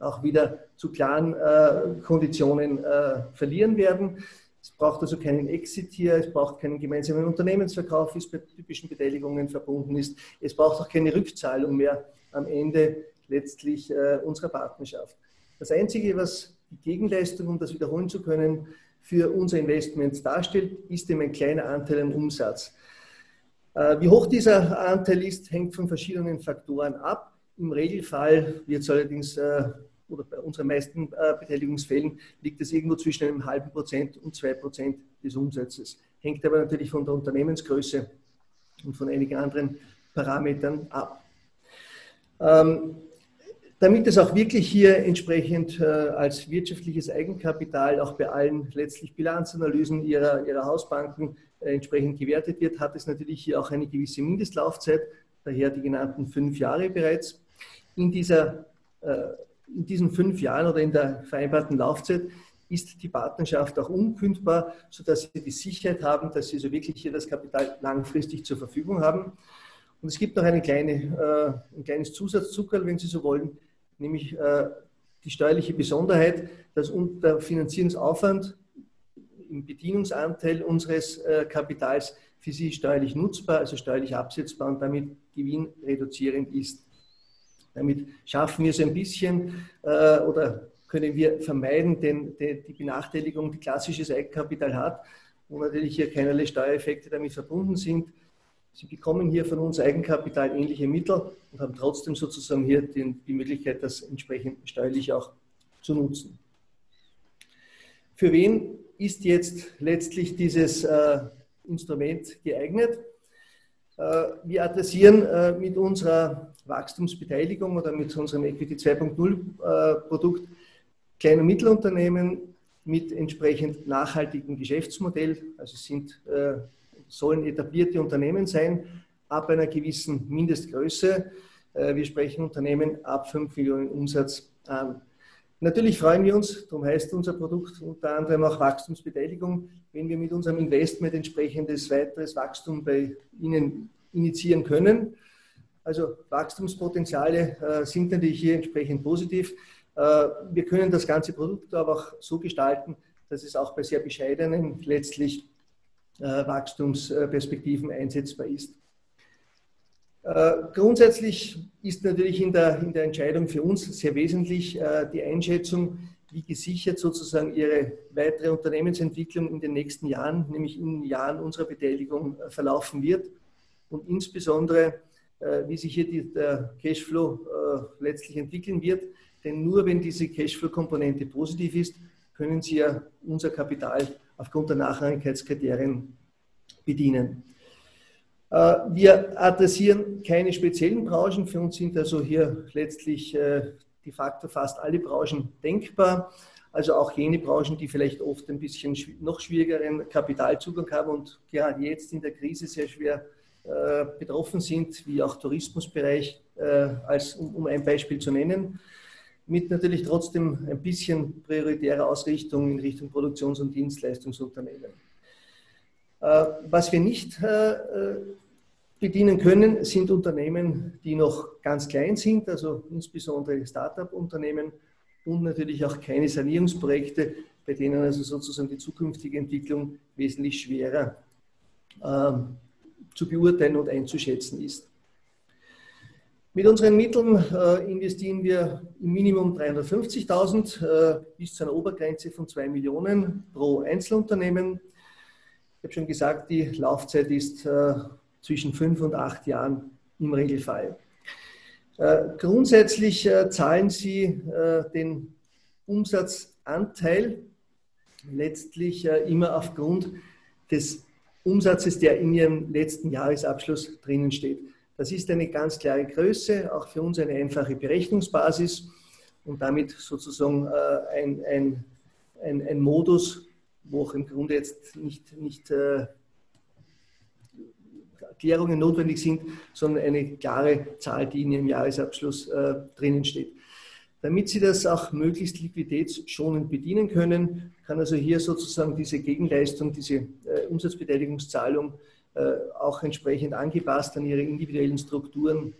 auch wieder zu klaren äh, Konditionen äh, verlieren werden. Es braucht also keinen Exit hier, es braucht keinen gemeinsamen Unternehmensverkauf, wie es bei typischen Beteiligungen verbunden ist. Es braucht auch keine Rückzahlung mehr am Ende letztlich äh, unserer Partnerschaft. Das Einzige, was die Gegenleistung, um das wiederholen zu können, für unser Investment darstellt, ist eben ein kleiner Anteil am Umsatz. Äh, wie hoch dieser Anteil ist, hängt von verschiedenen Faktoren ab. Im Regelfall wird es allerdings, äh, oder bei unseren meisten äh, Beteiligungsfällen, liegt es irgendwo zwischen einem halben Prozent und zwei Prozent des Umsatzes. Hängt aber natürlich von der Unternehmensgröße und von einigen anderen Parametern ab. Ähm, damit es auch wirklich hier entsprechend als wirtschaftliches Eigenkapital auch bei allen letztlich Bilanzanalysen ihrer, ihrer Hausbanken äh, entsprechend gewertet wird, hat es natürlich hier auch eine gewisse Mindestlaufzeit, daher die genannten fünf Jahre bereits. In, dieser, äh, in diesen fünf Jahren oder in der vereinbarten Laufzeit ist die Partnerschaft auch unkündbar, sodass sie die Sicherheit haben, dass sie so wirklich hier das Kapital langfristig zur Verfügung haben. Und es gibt noch eine kleine, äh, ein kleines Zusatzzuckerl, wenn Sie so wollen, nämlich die steuerliche Besonderheit, dass der Finanzierungsaufwand im Bedienungsanteil unseres äh, Kapitals für Sie steuerlich nutzbar, also steuerlich absetzbar und damit gewinnreduzierend ist. Damit schaffen wir es ein bisschen äh, oder können wir vermeiden, denn die Benachteiligung, die klassisches Eigenkapital hat, wo natürlich hier keinerlei Steuereffekte damit verbunden sind. Sie bekommen hier von uns Eigenkapital ähnliche Mittel und haben trotzdem sozusagen hier den, die Möglichkeit, das entsprechend steuerlich auch zu nutzen. Für wen ist jetzt letztlich dieses äh, Instrument geeignet. Äh, wir adressieren äh, mit unserer Wachstumsbeteiligung oder mit unserem Equity 2.0 Produkt kleine und Mittelunternehmen mit entsprechend nachhaltigem Geschäftsmodell. Also sind, sollen etablierte Unternehmen sein, ab einer gewissen Mindestgröße. Wir sprechen Unternehmen ab 5 Millionen Umsatz an. Natürlich freuen wir uns, darum heißt unser Produkt unter anderem auch Wachstumsbeteiligung, wenn wir mit unserem Investment entsprechendes weiteres Wachstum bei Ihnen initiieren können. Also Wachstumspotenziale äh, sind natürlich hier entsprechend positiv. Äh, wir können das ganze Produkt aber auch so gestalten, dass es auch bei sehr bescheidenen letztlich äh, Wachstumsperspektiven einsetzbar ist. Grundsätzlich ist natürlich in der, in der Entscheidung für uns sehr wesentlich die Einschätzung, wie gesichert sozusagen Ihre weitere Unternehmensentwicklung in den nächsten Jahren, nämlich in den Jahren unserer Beteiligung, verlaufen wird und insbesondere, wie sich hier die, der Cashflow letztlich entwickeln wird. Denn nur wenn diese Cashflow-Komponente positiv ist, können Sie ja unser Kapital aufgrund der Nachrangigkeitskriterien bedienen. Äh, wir adressieren keine speziellen Branchen. Für uns sind also hier letztlich äh, de facto fast alle Branchen denkbar. Also auch jene Branchen, die vielleicht oft ein bisschen noch schwierigeren Kapitalzugang haben und gerade jetzt in der Krise sehr schwer äh, betroffen sind, wie auch Tourismusbereich, als, um ein Beispiel zu nennen, mit natürlich trotzdem ein bisschen prioritärer Ausrichtung in Richtung Produktions- und Dienstleistungsunternehmen. Äh, was wir nicht äh, bedienen können, sind Unternehmen, die noch ganz klein sind, also insbesondere Start-up-Unternehmen und natürlich auch keine Sanierungsprojekte, bei denen also sozusagen die zukünftige Entwicklung wesentlich schwerer zu beurteilen und einzuschätzen ist. Mit unseren Mitteln äh, investieren wir im Minimum 350.000 äh, bis zu einer Obergrenze von 2 Millionen pro Einzelunternehmen. Ich habe schon gesagt, die Laufzeit ist äh, zwischen fünf und acht Jahren im Regelfall. Grundsätzlich zahlen Sie den Umsatzanteil letztlich immer aufgrund des Umsatzes, der in Ihrem letzten Jahresabschluss drinnen steht. Das ist eine ganz klare Größe, auch für uns eine einfache Berechnungsbasis und damit sozusagen äh, ein, ein, ein, ein, Modus, wo auch im Grunde jetzt nicht, nicht äh, Erklärungen notwendig sind, sondern eine klare Zahl, die in Ihrem Jahresabschluss äh, drinnen steht. Damit Sie das auch möglichst liquiditätsschonend bedienen können, kann also hier sozusagen diese Gegenleistung, diese äh, Umsatzbeteiligungszahlung äh, auch entsprechend angepasst an ihre individuellen Strukturen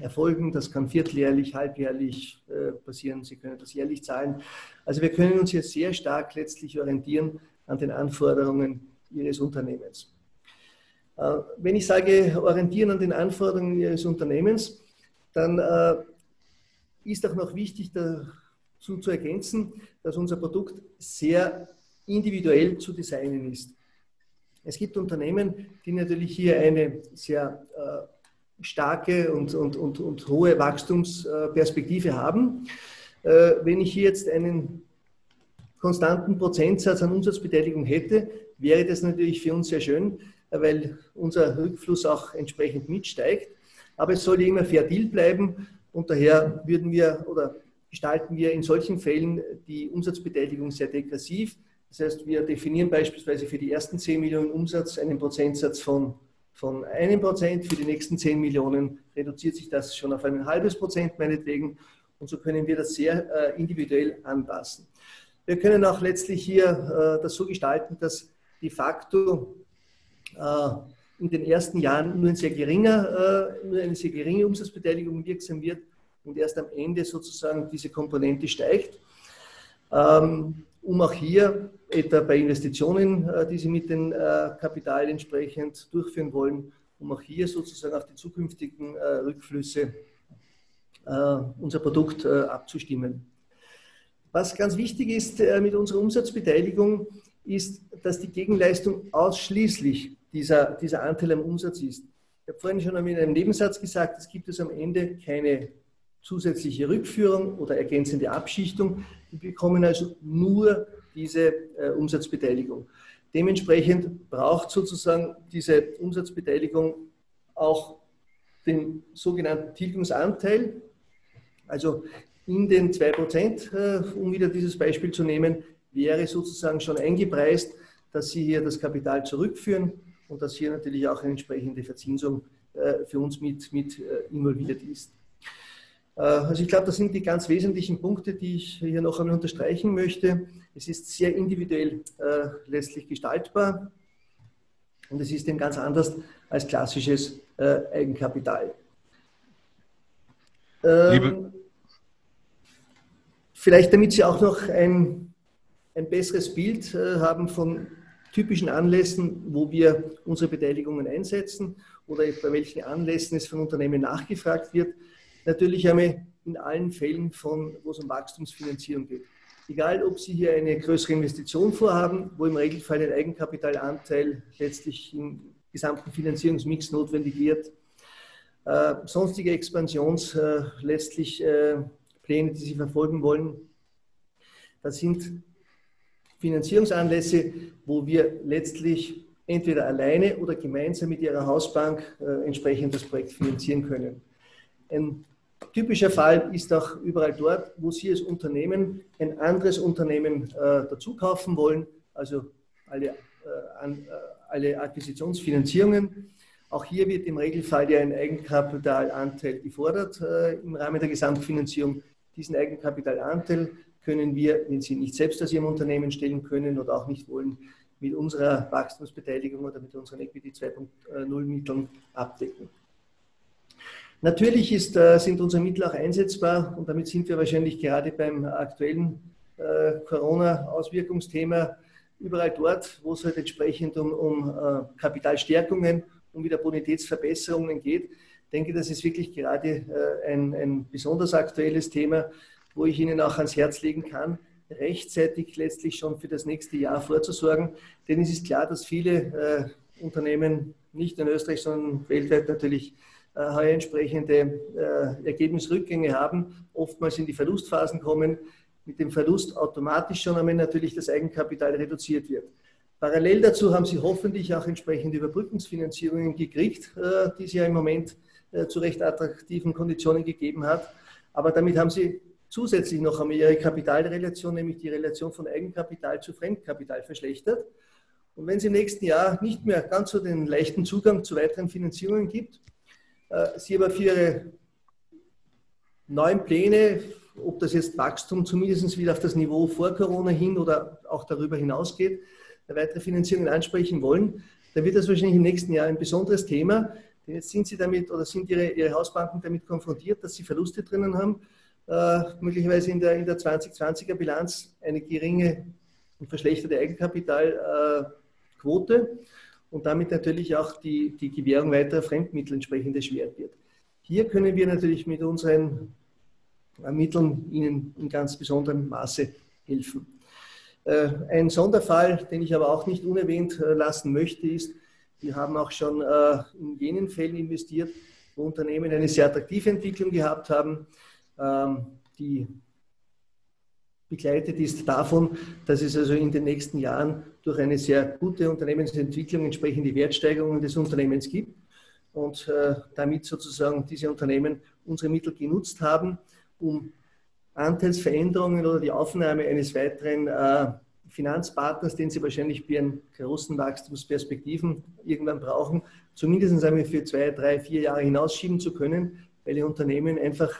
erfolgen. Das kann vierteljährlich, halbjährlich äh, passieren. Sie können das jährlich zahlen. Also wir können uns hier sehr stark letztlich orientieren an den Anforderungen Ihres Unternehmens. Wenn ich sage, orientieren an den Anforderungen Ihres Unternehmens, dann ist auch noch wichtig dazu zu ergänzen, dass unser Produkt sehr individuell zu designen ist. Es gibt Unternehmen, die natürlich hier eine sehr äh, starke und, und, und, und hohe Wachstumsperspektive haben. Äh, wenn ich hier jetzt einen konstanten Prozentsatz an Umsatzbeteiligung hätte, wäre das natürlich für uns sehr schön, weil unser Rückfluss auch entsprechend mitsteigt. Aber es soll immer fair Deal bleiben und daher würden wir oder gestalten wir in solchen Fällen die Umsatzbeteiligung sehr degressiv. Das heißt, wir definieren beispielsweise für die ersten 10 Millionen Umsatz einen Prozentsatz von, von einem Prozent. Für die nächsten 10 Millionen reduziert sich das schon auf ein halbes Prozent meinetwegen. Und so können wir das sehr äh, individuell anpassen. Wir können auch letztlich hier äh, das so gestalten, dass de facto äh, in den ersten Jahren nur, ein sehr geringer, äh, nur eine sehr geringe Umsatzbeteiligung wirksam wird und erst am Ende sozusagen diese Komponente steigt. Ähm, um auch hier etwa bei Investitionen, äh, die Sie mit dem äh, Kapital entsprechend durchführen wollen, um auch hier sozusagen auf die zukünftigen Rückflüsse unser Produkt abzustimmen. Was ganz wichtig ist mit unserer Umsatzbeteiligung, ist, dass die Gegenleistung ausschließlich dieser, dieser Anteil am Umsatz ist. Ich habe vorhin schon in einem Nebensatz gesagt, es gibt es am Ende keine zusätzliche Rückführung oder ergänzende Abschichtung. Die bekommen also nur diese äh, Umsatzbeteiligung. Dementsprechend braucht sozusagen diese Umsatzbeteiligung auch den sogenannten Tilgungsanteil. Also in den 2%, äh, um wieder dieses Beispiel zu nehmen, wäre sozusagen schon eingepreist, dass Sie hier das Kapital zurückführen und dass hier natürlich auch eine entsprechende Verzinsung äh, für uns mit, mit äh, involviert ist. Äh, also ich glaube, das sind die ganz wesentlichen Punkte, die ich hier noch einmal unterstreichen möchte. Es ist sehr individuell äh, letztlich gestaltbar und es ist eben ganz anders als klassisches äh, Eigenkapital. Ähm, vielleicht damit Sie auch noch ein, ein besseres Bild äh, haben von typischen Anlässen, wo wir unsere Beteiligungen einsetzen oder bei welchen Anlässen es von Unternehmen nachgefragt wird natürlich einmal in allen Fällen von, wo es um Wachstumsfinanzierung geht. Egal, ob Sie hier eine größere Investition vorhaben, wo im Regelfall ein Eigenkapitalanteil letztlich im gesamten Finanzierungsmix notwendig wird, äh, sonstige Expansions äh, letztlich äh, Pläne, die Sie verfolgen wollen. Das sind Finanzierungsanlässe, wo wir letztlich entweder alleine oder gemeinsam mit Ihrer Hausbank äh, entsprechend das Projekt finanzieren können. Ein Typischer Fall ist auch überall dort, wo Sie als Unternehmen ein anderes Unternehmen äh, dazu kaufen wollen, also alle, äh, äh, alle Akquisitionsfinanzierungen. Auch hier wird im Regelfall ja ein Eigenkapitalanteil gefordert im Rahmen der Gesamtfinanzierung. Diesen Eigenkapitalanteil können wir, wenn Sie nicht selbst aus Ihrem Unternehmen stellen können oder auch nicht wollen, mit unserer Wachstumsbeteiligung oder mit unseren Equity 2.0 Mitteln abdecken. Natürlich ist, äh, sind unsere Mittel auch einsetzbar und damit sind wir wahrscheinlich gerade beim aktuellen äh, Corona-Auswirkungsthema überall dort, wo es halt entsprechend um, um äh, Kapitalstärkungen, um wieder Bonitätsverbesserungen geht. Ich denke, das ist wirklich gerade ein, ein besonders aktuelles Thema, wo ich Ihnen auch ans Herz legen kann, rechtzeitig letztlich schon für das nächste Jahr vorzusorgen. Denn es ist klar, dass viele äh, Unternehmen, nicht in Österreich, sondern weltweit natürlich, äh, heuer entsprechende äh, Ergebnisrückgänge haben, oftmals in die Verlustphasen kommen, mit dem Verlust automatisch schon einmal natürlich das Eigenkapital reduziert wird. Parallel dazu haben Sie hoffentlich auch entsprechende Überbrückungsfinanzierungen gekriegt, äh, die es ja im Moment äh, zu recht attraktiven Konditionen gegeben hat. Aber damit haben Sie zusätzlich noch einmal Ihre Kapitalrelation, nämlich die Relation von Eigenkapital zu Fremdkapital verschlechtert. Und wenn es im nächsten Jahr nicht mehr ganz so den leichten Zugang zu weiteren Finanzierungen gibt, äh, Sie aber für Ihre neuen Pläne, ob das jetzt Wachstum zumindest wieder auf das Niveau vor Corona hin oder auch darüber hinausgeht, weitere Finanzierungen ansprechen wollen, dann wird das wahrscheinlich im nächsten Jahr ein besonderes Thema. Denn jetzt sind Sie damit oder sind Ihre, Ihre Hausbanken damit konfrontiert, dass Sie Verluste drinnen haben, äh, möglicherweise in der, in der 2020er Bilanz eine geringe und verschlechterte Eigenkapitalquote äh, und damit natürlich auch die, die Gewährung weiterer Fremdmittel entsprechend erschwert wird. Hier können wir natürlich mit unseren Mitteln Ihnen in ganz besonderem Maße helfen. Äh, ein Sonderfall, den ich aber auch nicht unerwähnt äh, lassen möchte, ist, wir haben auch schon in jenen Fällen investiert, wo Unternehmen eine sehr attraktive Entwicklung gehabt haben, die begleitet ist davon, dass es also in den nächsten Jahren durch eine sehr gute Unternehmensentwicklung entsprechende Wertsteigerungen des Unternehmens gibt und damit sozusagen diese Unternehmen unsere Mittel genutzt haben, um Anteilsveränderungen oder die Aufnahme eines weiteren äh, Finanzpartners, den Sie wahrscheinlich bei Ihren großen Wachstumsperspektiven irgendwann brauchen, zumindest einmal für zwei, drei, vier Jahre hinausschieben zu können, weil Ihr Unternehmen einfach,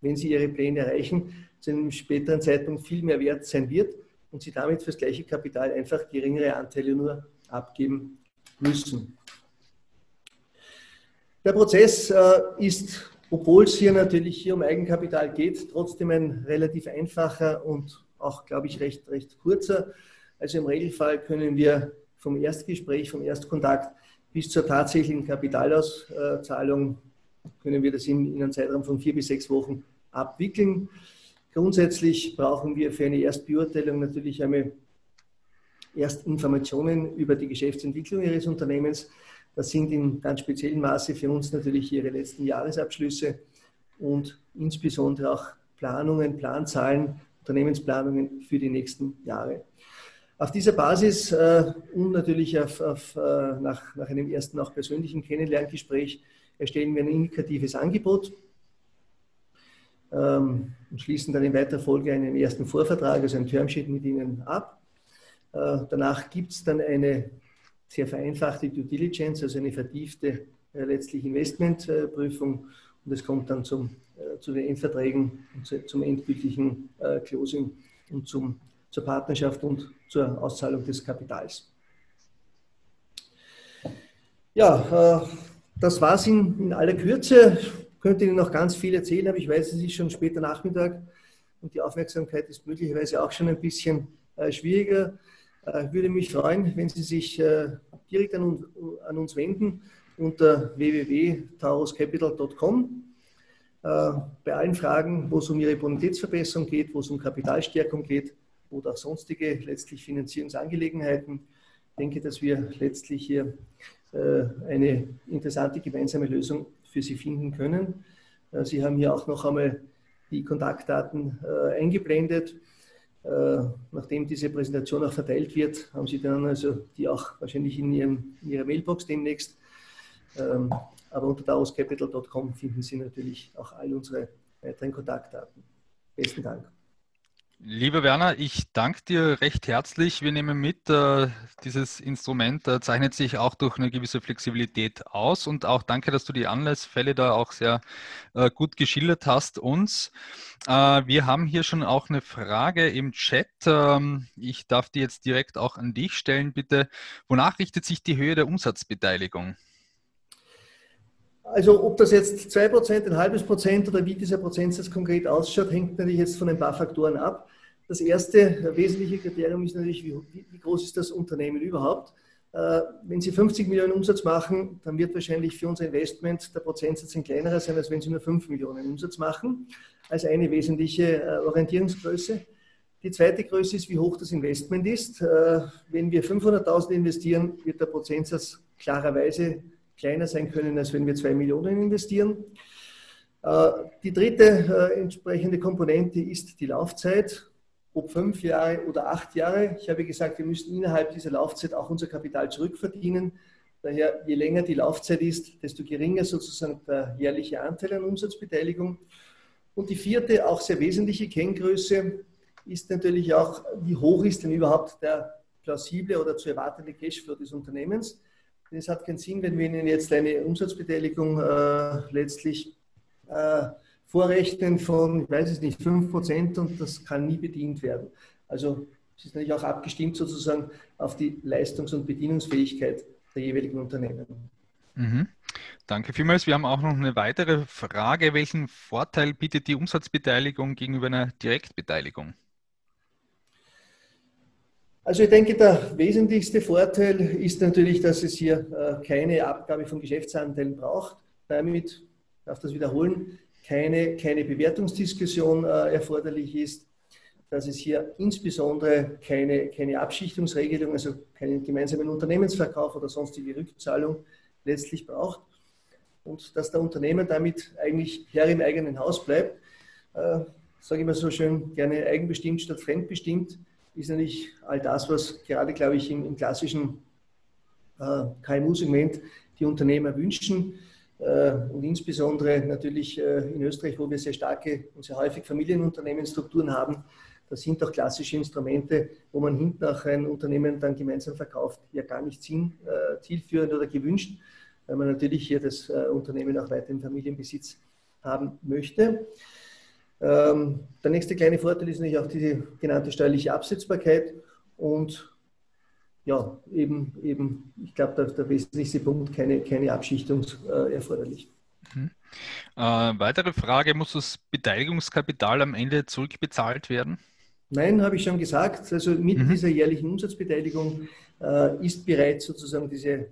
wenn Sie Ihre Pläne erreichen, zu einem späteren Zeitpunkt viel mehr wert sein wird und Sie damit für das gleiche Kapital einfach geringere Anteile nur abgeben müssen. Der Prozess äh, ist obwohl es hier natürlich hier um Eigenkapital geht, trotzdem ein relativ einfacher und auch, glaube ich, recht, recht kurzer. Also im Regelfall können wir vom Erstgespräch, vom Erstkontakt bis zur tatsächlichen Kapitalauszahlung können wir das in, in einem Zeitraum von vier bis sechs Wochen abwickeln. Grundsätzlich brauchen wir für eine Erstbeurteilung natürlich einmal Erstinformationen über die Geschäftsentwicklung Ihres Unternehmens. Das sind in ganz speziellem Maße für uns natürlich Ihre letzten Jahresabschlüsse und insbesondere auch Planungen, Planzahlen, Unternehmensplanungen für die nächsten Jahre. Auf dieser Basis äh, und natürlich auf, auf, äh, nach, nach einem ersten auch persönlichen Kennenlerngespräch erstellen wir ein indikatives Angebot ähm, und schließen dann in weiterer Folge einen ersten Vorvertrag, also ein Termsheet mit Ihnen ab. Äh, danach gibt es dann eine sehr vereinfachte Due Diligence, also eine vertiefte äh, letztlich Investmentprüfung und es kommt dann zum, äh, zu den Endverträgen, zu, zum endgültigen äh, Closing und zum, zur Partnerschaft und zur Auszahlung des Kapitals. Ja, äh, das war es in, in, aller Kürze. Ich könnte Ihnen noch ganz viel erzählen, aber ich weiß, es ist schon später Nachmittag und die Aufmerksamkeit ist möglicherweise auch schon ein bisschen äh, schwieriger. Ich würde mich freuen, wenn Sie sich äh, direkt an, uns wenden unter www.tauruscapital.com. Äh, bei allen Fragen, wo es um Ihre Bonitätsverbesserung geht, wo es um Kapitalstärkung geht oder auch sonstige letztlich Finanzierungsangelegenheiten. Ich denke, dass wir letztlich hier äh, eine interessante gemeinsame Lösung für Sie finden können. Sie haben hier auch noch einmal die Kontaktdaten eingeblendet. Äh, nachdem diese Präsentation auch verteilt wird, haben Sie dann also die auch wahrscheinlich in, Ihrem, in Ihrer Mailbox demnächst. Ähm, aber unter daoscapital.com finden Sie natürlich auch all unsere weiteren Kontaktdaten. Besten Dank. Lieber Werner, ich danke dir recht herzlich. Wir nehmen mit, äh, dieses Instrument äh, zeichnet sich auch durch eine gewisse Flexibilität aus und auch danke, dass du die Anlassfälle da auch sehr äh, gut geschildert hast uns. Wir haben hier schon auch eine Frage im Chat. Ähm, ich darf die jetzt direkt auch an dich stellen, bitte. Wonach richtet sich die Höhe der Umsatzbeteiligung? Also ob das jetzt 2%, ein halbes Prozent oder wie dieser Prozentsatz konkret ausschaut, hängt natürlich jetzt von ein paar Faktoren ab. das erste wesentliche Kriterium ist natürlich, wie, wie groß ist das Unternehmen überhaupt? Äh, wenn Sie 50 Millionen Umsatz machen, dann wird wahrscheinlich für unser Investment der Prozentsatz ein kleinerer sein, als wenn Sie nur 5 Millionen Umsatz machen, als eine wesentliche äh, Orientierungsgröße. Die zweite Größe ist, wie hoch das Investment ist. Äh, wenn wir 500.000 investieren, wird der Prozentsatz klarerweise kleiner sein können, als wenn wir 2 Millionen investieren. Die dritte entsprechende Komponente ist die Laufzeit ob fünf Jahre oder acht Jahre. Ich habe gesagt, wir müssen innerhalb dieser Laufzeit auch unser Kapital zurückverdienen. Daher, je länger die Laufzeit ist, desto geringer sozusagen der jährliche Anteil an Umsatzbeteiligung. Und die vierte, auch sehr wesentliche Kenngröße ist natürlich auch, wie hoch ist denn überhaupt der plausible oder zu erwartende Cashflow des Unternehmens. Es hat keinen Sinn, wenn wir Ihnen jetzt eine Umsatzbeteiligung äh, letztlich äh, vorrechnen von, ich weiß es nicht, 5% und das kann nie bedient werden. Also es ist natürlich auch abgestimmt sozusagen auf die Leistungs- und Bedienungsfähigkeit der jeweiligen Unternehmen. Mhm. Danke vielmals. Wir haben auch noch eine weitere Frage. Welchen Vorteil bietet die Umsatzbeteiligung gegenüber einer Direktbeteiligung? Also ich denke, der wesentlichste Vorteil ist natürlich, dass es hier äh, keine Abgabe von Geschäftsanteilen braucht. Damit, ich darf das wiederholen, keine, keine Bewertungsdiskussion äh, erforderlich ist, dass es hier insbesondere keine, keine Abschichtungsregelung, also keinen gemeinsamen Unternehmensverkauf oder sonstige Rückzahlung letztlich braucht und dass der Unternehmer damit eigentlich Herr im eigenen Haus bleibt. Äh, sage ich mal so schön, gerne eigenbestimmt statt fremdbestimmt, ist natürlich all das, was gerade, glaube ich, im, im klassischen äh, KMU-Segment die Unternehmer wünschen. Äh, und insbesondere natürlich äh, in Österreich, wo wir sehr starke und sehr häufig Familienunternehmensstrukturen haben, das sind auch klassische Instrumente, wo man hinten auch ein Unternehmen dann gemeinsam verkauft, ja gar nicht sinn, äh, zielführend oder gewünscht, weil man natürlich hier das Unternehmen auch weiter im Familienbesitz haben möchte. Ähm, der nächste kleine Vorteil ist natürlich auch die genannte steuerliche Absetzbarkeit und ja, eben, eben ich glaube, der, der, wesentlichste Punkt, keine, keine Abschichtung äh, erforderlich. Mhm. Äh, weitere Frage, muss das Beteiligungskapital am Ende zurückbezahlt werden? Nein, habe ich schon gesagt. Also mit mhm. dieser jährlichen Umsatzbeteiligung äh, ist bereits sozusagen diese,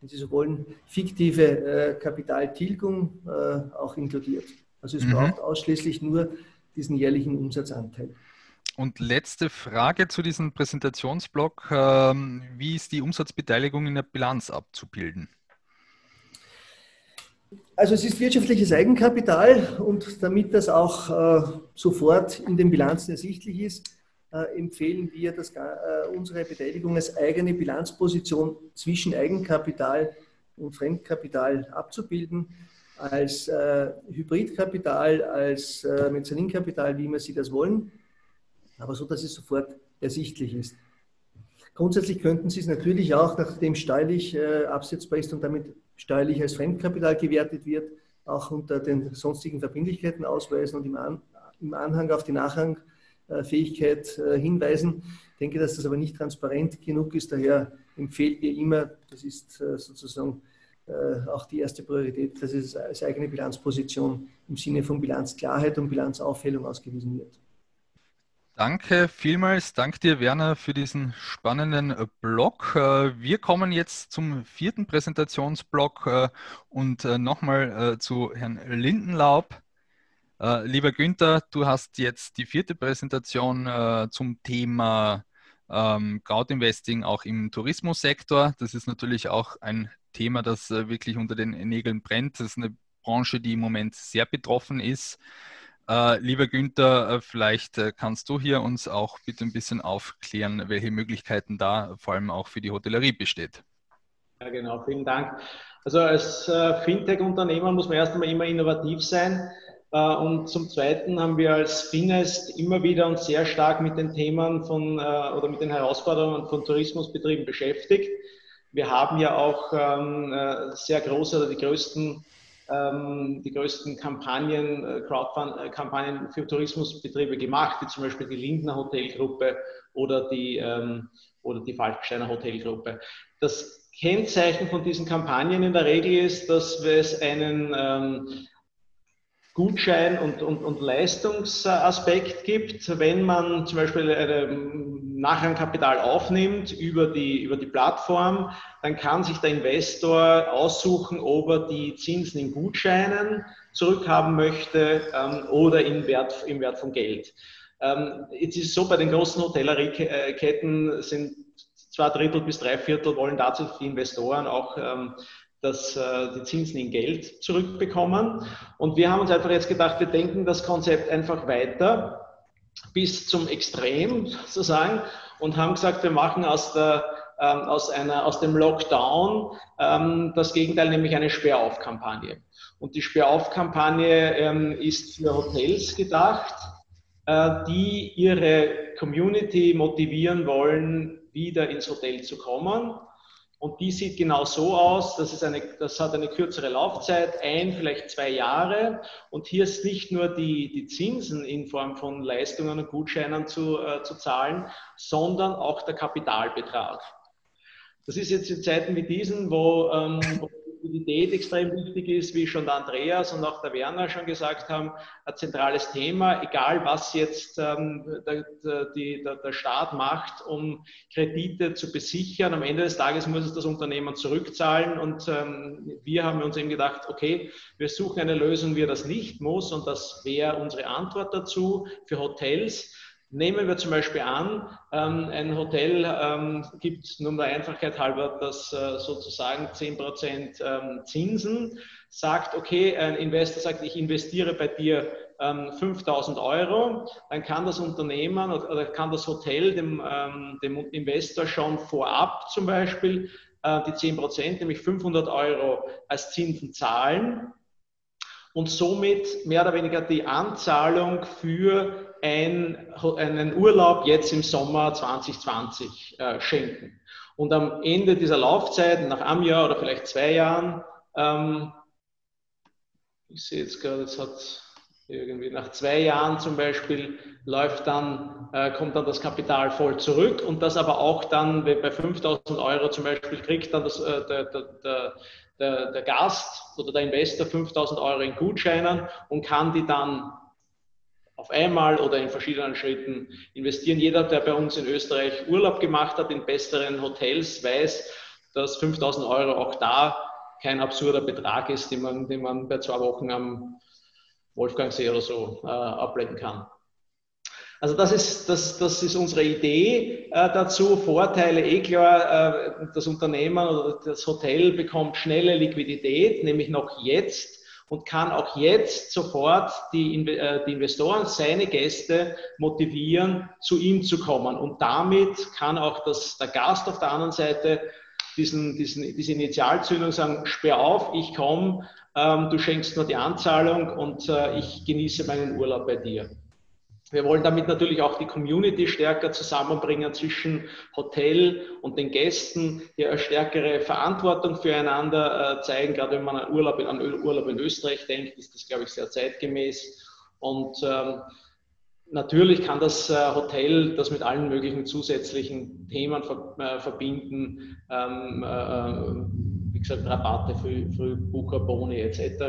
wenn Sie so wollen, fiktive äh, Kapitaltilgung äh, auch inkludiert. Also es mhm. braucht ausschließlich nur diesen jährlichen Umsatzanteil. Und letzte Frage zu diesem Präsentationsblock. Ähm, wie ist die Umsatzbeteiligung in der Bilanz abzubilden? Also es ist wirtschaftliches Eigenkapital und damit das auch äh, sofort in den Bilanzen ersichtlich ist, äh, empfehlen wir, dass, äh, unsere Beteiligung als eigene Bilanzposition zwischen Eigenkapital und Fremdkapital abzubilden, als äh, Hybridkapital, als äh, Mezzaninkapital, wie immer Sie das wollen aber so, dass es sofort ersichtlich ist. Grundsätzlich könnten Sie es natürlich auch, nachdem steuerlich äh, absetzbar ist und damit steuerlich als Fremdkapital gewertet wird, auch unter den sonstigen Verbindlichkeiten ausweisen und im, An im Anhang auf die Nachrangfähigkeit äh, hinweisen. Ich denke, dass das aber nicht transparent genug ist. Daher empfehlen wir immer, das ist äh, sozusagen auch die erste Priorität, dass es als eigene Bilanzposition im Sinne von Bilanzklarheit und Bilanzaufhellung ausgewiesen wird. Danke vielmals. Dank dir, Werner, für diesen spannenden äh, Blog. Äh, wir kommen jetzt zum vierten Präsentationsblock äh, und nochmal zu Herrn Lindenlaub. Lieber Günther, du hast jetzt die vierte Präsentation zum Thema ähm, Crowdinvesting auch im Tourismussektor. Das ist natürlich auch ein Thema, das wirklich unter den Nägeln brennt. Das ist eine Branche, die im Moment sehr betroffen ist. Äh, lieber Günther, äh, vielleicht äh, kannst du hier uns auch bitte ein bisschen aufklären, welche Möglichkeiten da vor allem auch für die Hotellerie besteht. Ja, genau, vielen Dank. Also als äh, Fintech-Unternehmer muss man erst einmal immer innovativ sein. Äh, und zum Zweiten haben wir als Finest immer wieder uns sehr stark mit den Themen von äh, oder mit den Herausforderungen von Tourismusbetrieben beschäftigt. Wir haben ja auch ähm, sehr große oder die größten ähm, die größten Kampagnen, äh, Crowdfund-Kampagnen für Tourismusbetriebe gemacht, wie zum Beispiel die Lindner Hotelgruppe oder die, ähm, oder die Falksteiner Hotelgruppe. Das Kennzeichen von diesen Kampagnen in der Regel ist, dass es einen, ähm, Gutschein- und, und, und Leistungsaspekt gibt. Wenn man zum Beispiel Nachrangkapital aufnimmt über die, über die Plattform, dann kann sich der Investor aussuchen, ob er die Zinsen in Gutscheinen zurückhaben möchte ähm, oder im Wert, im Wert von Geld. Ähm, jetzt ist es so, bei den großen Hotellerieketten sind zwei Drittel bis drei Viertel wollen dazu die Investoren auch ähm, dass äh, die Zinsen in Geld zurückbekommen. Und wir haben uns einfach jetzt gedacht, wir denken das Konzept einfach weiter bis zum Extrem sozusagen und haben gesagt, wir machen aus, der, ähm, aus, einer, aus dem Lockdown ähm, das Gegenteil, nämlich eine Sperrauf-Kampagne. Und die Sperrauf-Kampagne ähm, ist für Hotels gedacht, äh, die ihre Community motivieren wollen, wieder ins Hotel zu kommen und die sieht genau so aus, das, ist eine, das hat eine kürzere Laufzeit, ein, vielleicht zwei Jahre. Und hier ist nicht nur die, die Zinsen in Form von Leistungen und Gutscheinen zu, äh, zu zahlen, sondern auch der Kapitalbetrag. Das ist jetzt in Zeiten wie diesen, wo, ähm, wo Liquidität extrem wichtig ist, wie schon der Andreas und auch der Werner schon gesagt haben, ein zentrales Thema, egal was jetzt ähm, der, die, der, der, Staat macht, um Kredite zu besichern. Am Ende des Tages muss es das Unternehmen zurückzahlen und ähm, wir haben uns eben gedacht, okay, wir suchen eine Lösung, wie er das nicht muss und das wäre unsere Antwort dazu für Hotels Nehmen wir zum Beispiel an, ähm, ein Hotel ähm, gibt nur der Einfachheit halber das äh, sozusagen 10% ähm, Zinsen, sagt, okay, ein Investor sagt, ich investiere bei dir 5000 Euro, dann kann das Unternehmen oder kann das Hotel dem, dem Investor schon vorab zum Beispiel äh, die 10%, nämlich 500 Euro als Zinsen zahlen und somit mehr oder weniger die Anzahlung für ein, einen Urlaub jetzt im Sommer 2020 äh, schenken. Und am Ende dieser Laufzeit, nach einem Jahr oder vielleicht zwei Jahren, ähm, ich sehe jetzt gerade, es hat irgendwie nach zwei Jahren zum Beispiel läuft dann, äh, kommt dann das Kapital voll zurück und das aber auch dann bei 5000 Euro zum Beispiel kriegt dann das, äh, der, der, der, der, Gast oder der Investor 5000 Euro in Gutscheinen und kann die dann auf einmal oder in verschiedenen Schritten investieren. Jeder, der bei uns in Österreich Urlaub gemacht hat, in besseren Hotels, weiß, dass 5000 Euro auch da kein absurder Betrag ist, den man, den man bei zwei Wochen am Wolfgangsee oder so äh, abblenden kann. Also das ist, das, das ist unsere Idee äh, dazu. Vorteile, eh klar, äh, das Unternehmen oder das Hotel bekommt schnelle Liquidität, nämlich noch jetzt und kann auch jetzt sofort die, äh, die Investoren, seine Gäste motivieren, zu ihm zu kommen. Und damit kann auch das, der Gast auf der anderen Seite diesen, diesen, diese Initialzündung sagen, sperr auf, ich komme, ähm, du schenkst nur die Anzahlung und äh, ich genieße meinen Urlaub bei dir. Wir wollen damit natürlich auch die Community stärker zusammenbringen zwischen Hotel und den Gästen, hier eine stärkere Verantwortung füreinander äh, zeigen. Gerade wenn man an Urlaub, an Urlaub in Österreich denkt, ist das, glaube ich, sehr zeitgemäß. Und ähm, natürlich kann das äh, Hotel das mit allen möglichen zusätzlichen Themen äh, verbinden. Ähm, äh, wie gesagt, Rabatte, Früh, Frühbucher, Boni etc.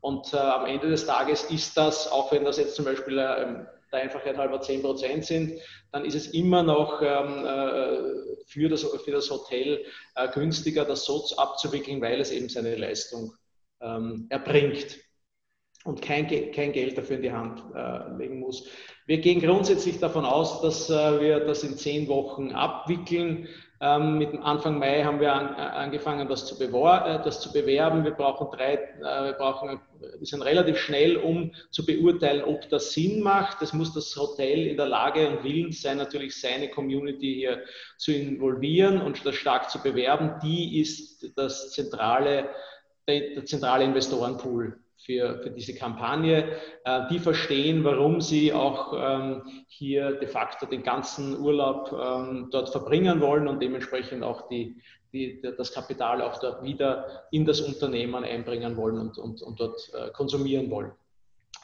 Und äh, am Ende des Tages ist das, auch wenn das jetzt zum Beispiel äh, der Einfachheit halber 10 Prozent sind, dann ist es immer noch ähm, äh, für, das, für das Hotel äh, günstiger, das so abzuwickeln, weil es eben seine Leistung ähm, erbringt und kein, kein Geld dafür in die Hand äh, legen muss. Wir gehen grundsätzlich davon aus, dass äh, wir das in zehn Wochen abwickeln. Ähm, mit Anfang Mai haben wir an, äh, angefangen, das zu, äh, das zu, bewerben. Wir brauchen drei, äh, wir brauchen, wir sind relativ schnell, um zu beurteilen, ob das Sinn macht. Es muss das Hotel in der Lage und willens sein, natürlich seine Community hier zu involvieren und das stark zu bewerben. Die ist das zentrale, der, der zentrale Investorenpool für, für diese Kampagne. Äh, die verstehen, warum sie auch ähm, hier de facto den ganzen Urlaub ähm, dort verbringen wollen und dementsprechend auch die, die, das Kapital auch dort wieder in das Unternehmen einbringen wollen und, und, und dort äh, konsumieren wollen.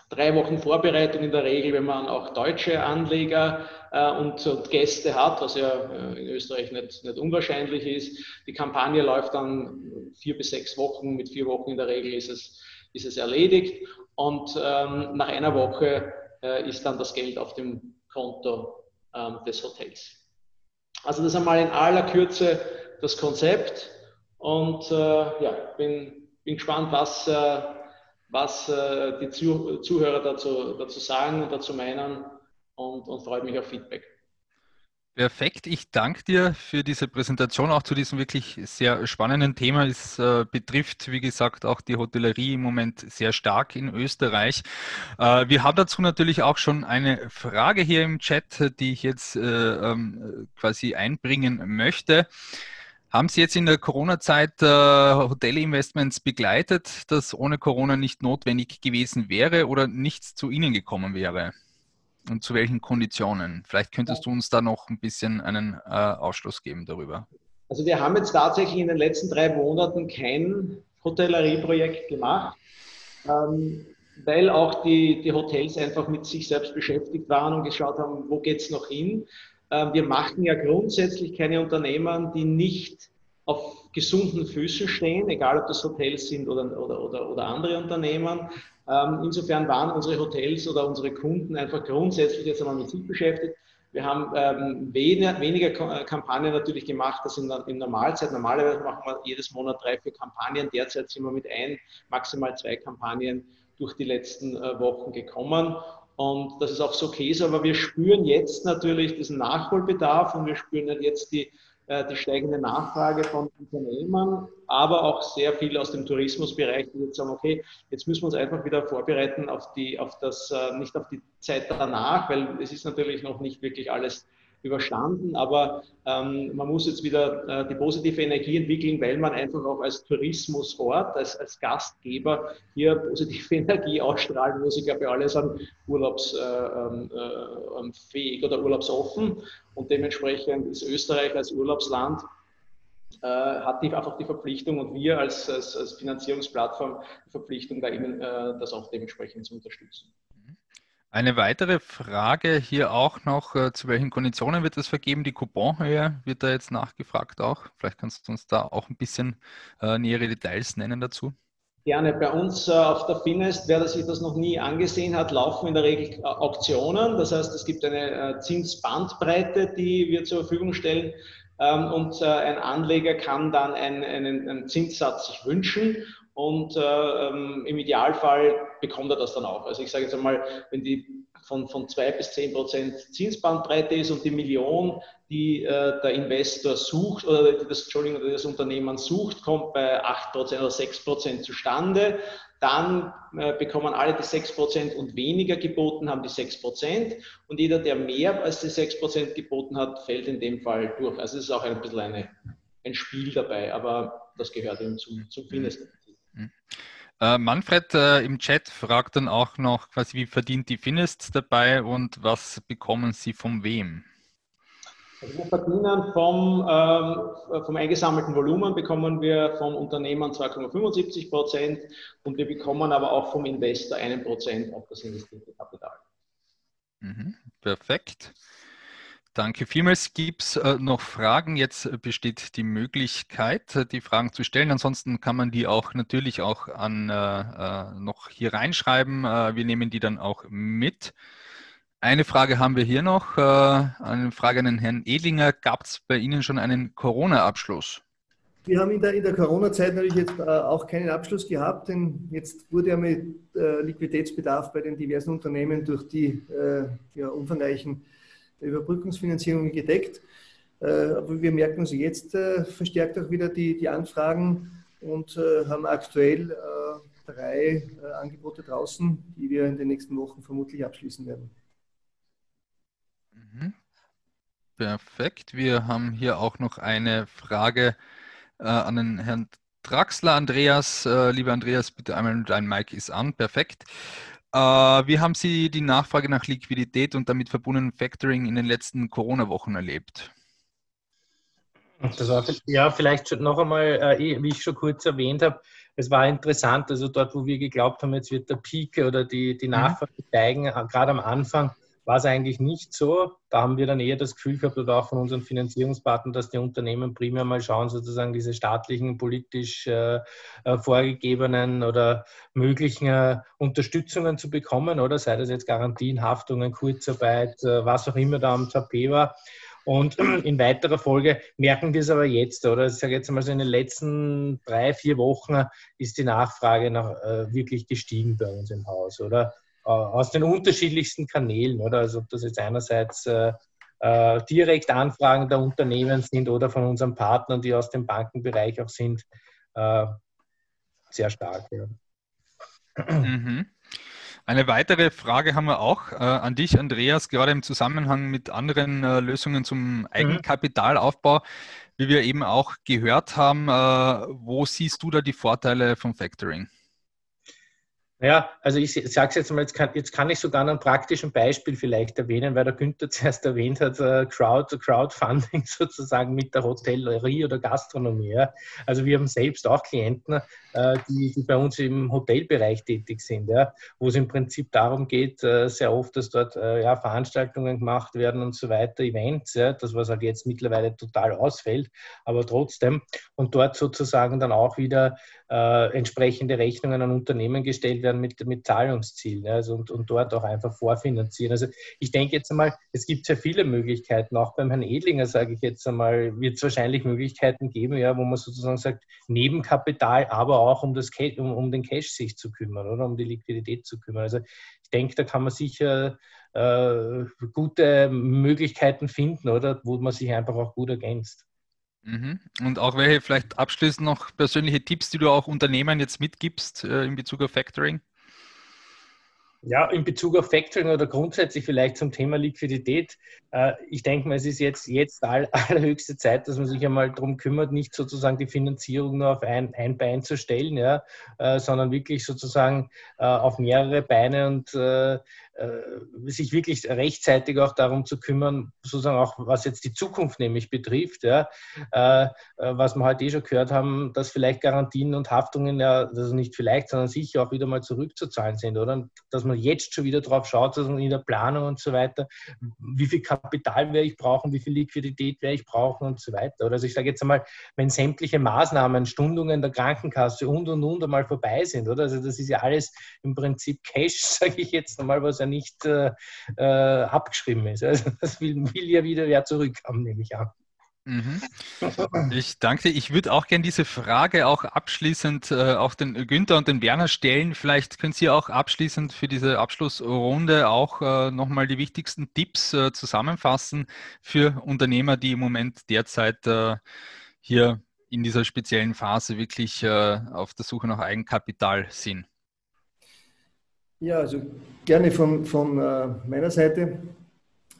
Drei Wochen Vorbereitung in der Regel, wenn man auch deutsche Anleger äh, und, und, Gäste hat, was ja äh, in Österreich nicht, nicht unwahrscheinlich ist. Die Kampagne läuft dann vier bis sechs Wochen. Mit vier Wochen in der Regel ist es ist es erledigt. und ähm, nach einer Woche äh, ist dann das Geld auf dem Konto ähm, des Hotels. Also das einmal in aller Kürze das Konzept und äh, ja, bin, bin gespannt, was, äh, was äh, die Zuh Zuhörer dazu, dazu sagen und dazu meinen und, und freue mich auf Feedback. Perfekt, ich danke dir für diese Präsentation, auch zu diesem wirklich sehr spannenden Thema. Es äh, betrifft, wie gesagt, auch die Hotellerie im Moment sehr stark in Österreich. Äh, wir haben dazu natürlich auch schon eine Frage hier im Chat, die ich jetzt äh, ähm, quasi einbringen möchte. Haben Sie jetzt in der Corona-Zeit äh, Hotelinvestments begleitet, das ohne Corona nicht notwendig gewesen wäre oder nichts zu Ihnen gekommen wäre? Und zu welchen Konditionen? Vielleicht könntest du uns da noch ein bisschen einen äh, Ausschluss geben darüber. Also wir haben jetzt tatsächlich in den letzten drei Monaten kein Hotellerieprojekt gemacht, ähm, weil auch die, die Hotels einfach mit sich selbst beschäftigt waren und geschaut haben, wo geht es noch hin. Ähm, wir machen ja grundsätzlich keine Unternehmen, die nicht auf gesunden Füßen stehen, egal ob das Hotels sind oder, oder, oder, oder andere Unternehmen. Ähm, insofern waren unsere Hotels oder unsere Kunden einfach grundsätzlich jetzt einmal mit sich beschäftigt. Wir haben ähm, weniger, weniger äh, Kampagnen natürlich gemacht als in, in Normalzeit. Normalerweise machen wir jedes Monat drei, vier Kampagnen. Derzeit sind wir mit ein, maximal zwei Kampagnen durch die letzten äh, Wochen gekommen. Und das ist auch so okay, aber wir spüren jetzt natürlich diesen Nachholbedarf und wir spüren jetzt die, die steigende Nachfrage von Unternehmen, aber auch sehr viel aus dem Tourismusbereich, die jetzt sagen, okay, jetzt müssen wir uns einfach wieder vorbereiten auf die, auf das, äh, nicht auf die Zeit danach, weil es ist natürlich noch nicht wirklich alles überstanden, aber ähm, man muss jetzt wieder äh, die positive Energie entwickeln, weil man einfach auch als Tourismusort, als, als Gastgeber hier positive Energie ausstrahlen muss. Ich glaube, alle sind urlaubsfähig äh, äh, oder urlaubsoffen und dementsprechend ist Österreich als Urlaubsland äh, hat die, einfach die Verpflichtung und wir als, als, als Finanzierungsplattform die Verpflichtung, da eben das auch dementsprechend zu unterstützen. Eine weitere Frage hier auch noch, äh, zu welchen Konditionen wird das vergeben? Die Couponhöhe wird da jetzt nachgefragt auch. Vielleicht kannst du uns da auch ein bisschen äh, nähere Details nennen dazu. Gerne. Bei uns äh, auf der Finest, wer sich das noch nie angesehen hat, laufen in der Regel äh, Auktionen. Das heißt, es gibt eine äh, Zinsbandbreite, die wir zur Verfügung stellen. Ähm, und ein Anleger kann dann einen, einen, einen Zinssatz sich wünschen und äh, ähm, im Idealfall bekommt er das dann auch. Also ich sage jetzt einmal, wenn die von, von 2 bis 10 Prozent Zinsbandbreite ist und die Million, die äh, der Investor sucht oder das, Entschuldigung, das Unternehmen sucht, kommt bei 8 Prozent oder 6 Prozent zustande, dann äh, bekommen alle die 6 Prozent und weniger geboten haben die 6 Prozent und jeder, der mehr als die 6 Prozent geboten hat, fällt in dem Fall durch. Also es ist auch ein bisschen eine, ein Spiel dabei, aber das gehört eben zum, zum Finest. Mhm. Äh, Manfred äh, im Chat fragt dann auch noch, quasi, wie verdient die Finest dabei und was bekommen sie von wem? Also wir verdienen vom, ähm, vom eingesammelten Volumen bekommen wir vom Unternehmen 2,75 Prozent und wir bekommen aber auch vom Investor einen Prozent auf das investierte Kapital. Mhm, perfekt. Danke vielmals. Gibt es äh, noch Fragen? Jetzt besteht die Möglichkeit, äh, die Fragen zu stellen. Ansonsten kann man die auch natürlich auch an, äh, äh noch hier reinschreiben. Äh, wir nehmen die dann auch mit. Eine Frage haben wir hier noch. Äh, eine Frage an den Herrn Edlinger. Gab es bei Ihnen schon einen Corona-Abschluss? Wir haben in der, der Corona-Zeit natürlich jetzt auch keinen Abschluss gehabt, denn jetzt wurde ja mit Liquiditätsbedarf bei den diversen Unternehmen durch die ja, umfangreichen Überbrückungsfinanzierungen gedeckt. Äh, aber wir merken also jetzt äh, verstärkt auch wieder die, die Anfragen und äh, haben aktuell drei Angebote draußen, die wir in den nächsten Wochen vermutlich abschließen werden. Mhm. Perfekt. Wir haben hier auch noch eine Frage an den Herrn Draxler. Andreas, lieber Andreas, bitte einmal dein Mic ist an. Perfekt. Äh, wie haben Sie die Nachfrage nach Liquidität und damit verbundenen Factoring in den letzten Corona-Wochen erlebt? Das war, ja, vielleicht noch einmal, äh, wie ich schon kurz erwähnt habe, es war interessant, also dort, wo wir geglaubt haben, jetzt wird der Peak oder die, die mhm. Nachfrage steigen, äh, gerade am Anfang, war es eigentlich nicht so. Da haben wir dann eher das Gefühl gehabt, oder auch von unseren Finanzierungspartnern, dass die Unternehmen primär mal schauen, sozusagen diese staatlichen, politisch äh, äh, vorgegebenen oder möglichen äh, Unterstützungen zu bekommen, oder sei das jetzt Garantien, Haftungen, Kurzarbeit, äh, was auch immer da am Tapet war. Und in weiterer Folge merken wir es aber jetzt, oder ich sage jetzt mal so in den letzten drei, vier Wochen ist die Nachfrage nach, äh, wirklich gestiegen bei uns im Haus, oder? Äh, aus den unterschiedlichsten Kanälen, oder? Also ob das jetzt einerseits äh, äh, direkt Anfragen der Unternehmen sind oder von unseren Partnern, die aus dem Bankenbereich auch sind, sehr stark. Ja. Mhm. Eine weitere Frage haben wir auch äh, an dich, Andreas, gerade im Zusammenhang mit anderen äh, Lösungen zum. Eigenkapitalaufbau. Wie wir eben auch gehört haben, äh, wo siehst du da die Vorteile vom Factoring? Ja, also ich sage es jetzt mal, jetzt kann, jetzt kann ich sogar ein praktischen Beispiel vielleicht erwähnen, weil der Günther zuerst erwähnt hat, äh, Crowd, Crowdfunding sozusagen mit der Hotellerie oder Gastronomie. Also wir haben selbst auch Klienten, äh, die, die, bei uns im Hotelbereich tätig sind, ja, wo es im Prinzip darum geht, äh, sehr oft, dass dort ja, Veranstaltungen gemacht werden und so weiter, Events, ja, das was halt jetzt mittlerweile total ausfällt, aber trotzdem und dort sozusagen dann auch wieder äh, entsprechende Rechnungen an Unternehmen gestellt werden mit, mit Zahlungszielen also und, und dort auch einfach vorfinanzieren. Also ich denke jetzt einmal, es gibt sehr viele Möglichkeiten, auch beim Herrn Edlinger sage ich jetzt einmal, wird es wahrscheinlich Möglichkeiten geben, ja, wo man sozusagen sagt, Nebenkapital, aber auch um, das, um, um den Cash sich zu kümmern oder um die Liquidität zu kümmern. Also ich denke, da kann man sicher äh, gute Möglichkeiten finden, oder wo man sich einfach auch gut ergänzt. Mhm. Und auch welche vielleicht abschließend noch persönliche Tipps, die du auch Unternehmen jetzt mitgibst äh, in Bezug auf Factoring? Ja, in Bezug auf Factoring oder grundsätzlich vielleicht zum Thema Liquidität. Äh, ich denke mal, es ist jetzt, jetzt all, allerhöchste Zeit, dass man sich einmal darum kümmert, nicht sozusagen die Finanzierung nur auf ein, ein Bein zu stellen, ja, äh, sondern wirklich sozusagen auf mehrere Beine und sich wirklich rechtzeitig auch darum zu kümmern, sozusagen auch was jetzt die Zukunft nämlich betrifft, ja, äh, äh, was wir heute eh schon gehört haben, dass vielleicht Garantien und Haftungen ja, also nicht vielleicht, sondern sicher auch wieder mal zurückzuzahlen sind, oder? Dass man jetzt schon wieder drauf schaut, dass man in der Planung und so weiter, wie viel Kapital werde ich brauchen, wie viel Liquidität werde ich brauchen und so weiter. Oder also ich sage jetzt einmal, wenn sämtliche Maßnahmen, Stundungen der Krankenkasse und und und einmal vorbei sind, oder? Also das ist ja alles im Prinzip Cash, sage ich jetzt einmal, was ja nicht äh, äh, abgeschrieben ist. Also das will, will ja wieder wer zurückhaben, nehme ich an. Mhm. Ich danke dir. Ich würde auch gerne diese Frage auch abschließend äh, auch den Günther und den Werner stellen. Vielleicht können Sie auch abschließend für diese Abschlussrunde auch äh, nochmal die wichtigsten Tipps äh, zusammenfassen für Unternehmer, die im Moment derzeit äh, hier in dieser speziellen Phase wirklich äh, auf der Suche nach Eigenkapital sind. Ja, also gerne von, von äh, meiner Seite.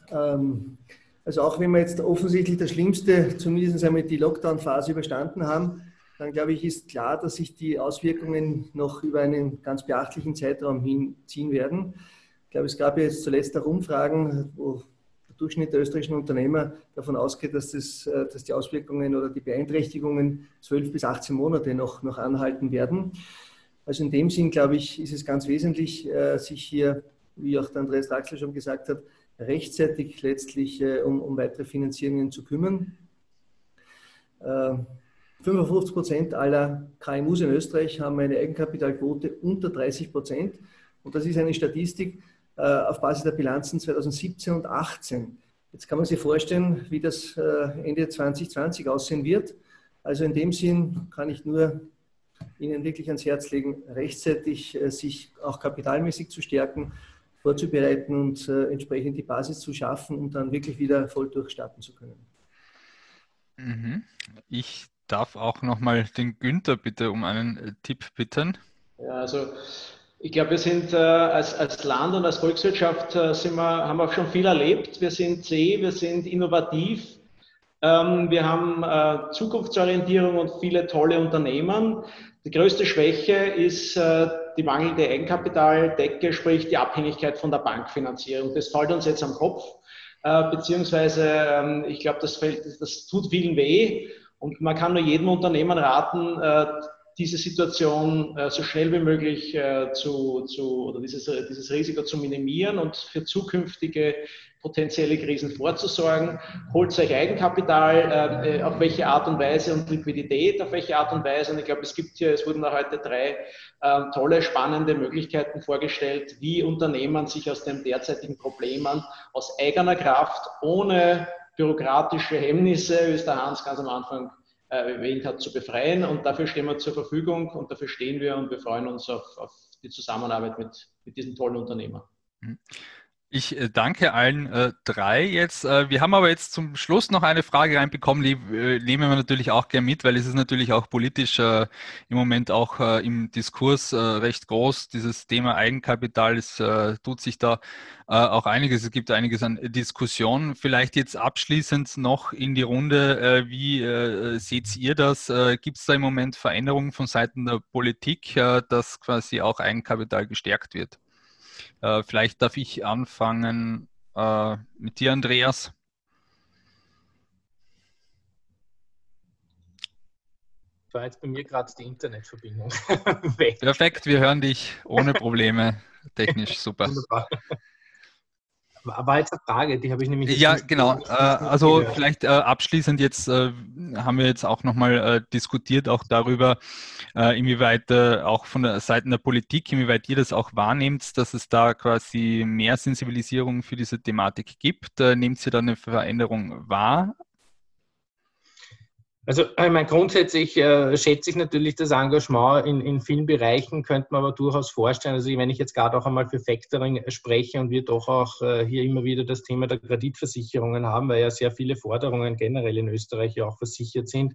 Ähm, also auch wenn wir jetzt offensichtlich das Schlimmste, zumindest einmal die Lockdown-Phase überstanden haben, dann glaube ich, ist klar, dass sich die Auswirkungen noch über einen ganz beachtlichen Zeitraum hinziehen werden. Ich glaube, es gab ja jetzt zuletzt auch Umfragen, wo der Durchschnitt der österreichischen Unternehmer davon ausgeht, dass, das, äh, dass die Auswirkungen oder die Beeinträchtigungen 12 bis 18 Monate noch, noch anhalten werden. Also in dem Sinn, glaube ich, ist es ganz wesentlich, äh, sich hier, wie auch der Andreas Draxler schon gesagt hat, rechtzeitig letztlich äh, um, um weitere Finanzierungen zu kümmern. 55 äh, Prozent aller KMUs in Österreich haben eine Eigenkapitalquote unter 30 Prozent. Und das ist eine Statistik auf Basis der Bilanzen 2017 und 2018. Jetzt kann man sich vorstellen, wie das Ende 2020 aussehen wird. Also in dem Sinn kann ich nur Ihnen wirklich ans Herz legen, rechtzeitig äh, sich auch kapitalmäßig zu stärken, vorzubereiten und äh, entsprechend die Basis zu schaffen, um dann wirklich wieder voll durchstarten zu können. Mhm. Ich darf auch nochmal den Günther bitte um einen äh, Tipp bitten. Ja, also ich glaube, wir sind äh, als, als Land und als Volkswirtschaft äh, sind wir, haben auch schon viel erlebt. Wir sind zäh, wir sind innovativ, wir haben äh, Zukunftsorientierung und viele tolle Unternehmen. Die größte Schwäche ist äh, die mangelnde Eigenkapitaldecke, sprich die Abhängigkeit von der Bankfinanzierung. Das fällt uns jetzt am Kopf, äh, beziehungsweise ähm, ich glaube, das, das tut vielen weh und man kann nur jedem Unternehmen raten, diese Situation äh, so schnell wie möglich äh, zu, zu, oder dieses, dieses Risiko zu minimieren und für zukünftige potenzielle Krisen vorzusorgen. Holt euch Eigenkapital, äh, auf welche Art und Weise und Liquidität, auf welche Art und Weise. Und ich glaube, es gibt hier, es wurden da heute drei äh, tolle, spannende Möglichkeiten vorgestellt, wie Unternehmen sich aus den derzeitigen Problemen aus eigener Kraft, ohne bürokratische Hemmnisse, wie es der Hans ganz am Anfang äh, erwähnt hat, zu befreien. Und dafür stehen wir zur Verfügung und dafür stehen wir und wir freuen uns auf, auf die Zusammenarbeit mit, mit diesen tollen Unternehmern. Mhm. Ich äh, danke allen äh, drei jetzt. Äh, wir haben aber jetzt zum Schluss noch eine Frage reinbekommen, die äh, nehmen wir natürlich auch gern mit, weil es ist natürlich auch politisch äh, im Moment auch äh, im Diskurs recht groß. Dieses Thema Eigenkapital, es tut sich da auch einiges, es gibt einiges an Diskussionen. Vielleicht jetzt abschließend noch in die Runde, wie seht ihr das? Gibt es da im Moment Veränderungen von Seiten der Politik, dass quasi auch Eigenkapital gestärkt wird? Äh, vielleicht darf ich anfangen äh, mit dir, Andreas. war jetzt bei mir gerade die Internetverbindung weg. Perfekt, wir hören dich ohne Probleme. Technisch super. Wunderbar. War jetzt eine Frage, die habe ich nämlich. Ja, genau. Äh, also vielleicht äh, abschließend jetzt äh, haben wir jetzt auch nochmal äh, diskutiert, auch darüber, äh, inwieweit äh, auch von der Seite der Politik, inwieweit ihr das auch wahrnehmt, dass es da quasi mehr Sensibilisierung für diese Thematik gibt. nehmt ihr da eine Veränderung wahr? Also ich meine, grundsätzlich äh, schätze ich natürlich das Engagement in, in vielen Bereichen, könnte man aber durchaus vorstellen. Also wenn ich jetzt gerade auch einmal für Factoring spreche und wir doch auch äh, hier immer wieder das Thema der Kreditversicherungen haben, weil ja sehr viele Forderungen generell in Österreich ja auch versichert sind,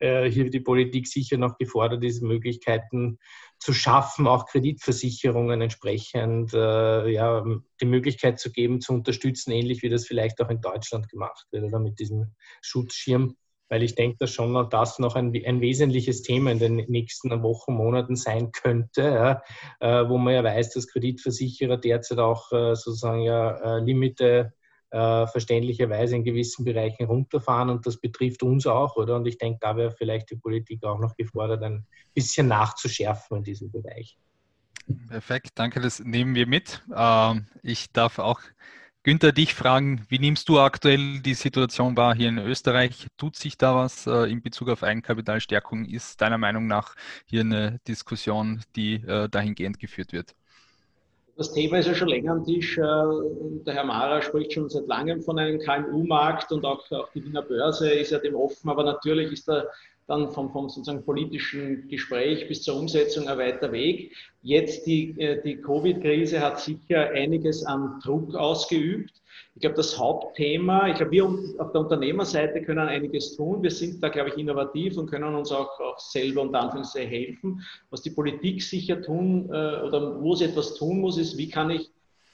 äh, hier die Politik sicher noch gefordert diese Möglichkeiten zu schaffen, auch Kreditversicherungen entsprechend äh, ja, die Möglichkeit zu geben, zu unterstützen, ähnlich wie das vielleicht auch in Deutschland gemacht wird, oder mit diesem Schutzschirm weil ich denke, dass schon das noch ein, ein wesentliches Thema in den nächsten Wochen, Monaten sein könnte, ja, äh, wo man ja weiß, dass Kreditversicherer derzeit auch äh, sozusagen ja äh, Limite äh, verständlicherweise in gewissen Bereichen runterfahren und das betrifft uns auch, oder? Und ich denke, da wäre vielleicht die Politik auch noch gefordert, ein bisschen nachzuschärfen in diesem Bereich. Perfekt, danke, das nehmen wir mit. Ähm, ich darf auch Günther, dich fragen, wie nimmst du aktuell die Situation wahr hier in Österreich? Tut sich da was äh, in Bezug auf Eigenkapitalstärkung? Ist deiner Meinung nach hier eine Diskussion, die äh, dahingehend geführt wird? Das Thema ist ja schon länger am Tisch. Äh, der Herr Mara spricht schon seit langem von einem KMU-Markt und auch, auch die Wiener Börse ist ja dem offen, aber natürlich ist da dann vom, vom sozusagen politischen Gespräch bis zur Umsetzung ein weiter Weg. Jetzt die, äh, die Covid-Krise hat sicher einiges an Druck ausgeübt. Ich glaube, das Hauptthema, ich glaube, wir auf der Unternehmerseite können einiges tun. Wir sind da, glaube ich, innovativ und können uns auch, auch selber unter Anführungszeichen helfen. Was die Politik sicher tun äh, oder wo sie etwas tun muss, ist, wie kann ich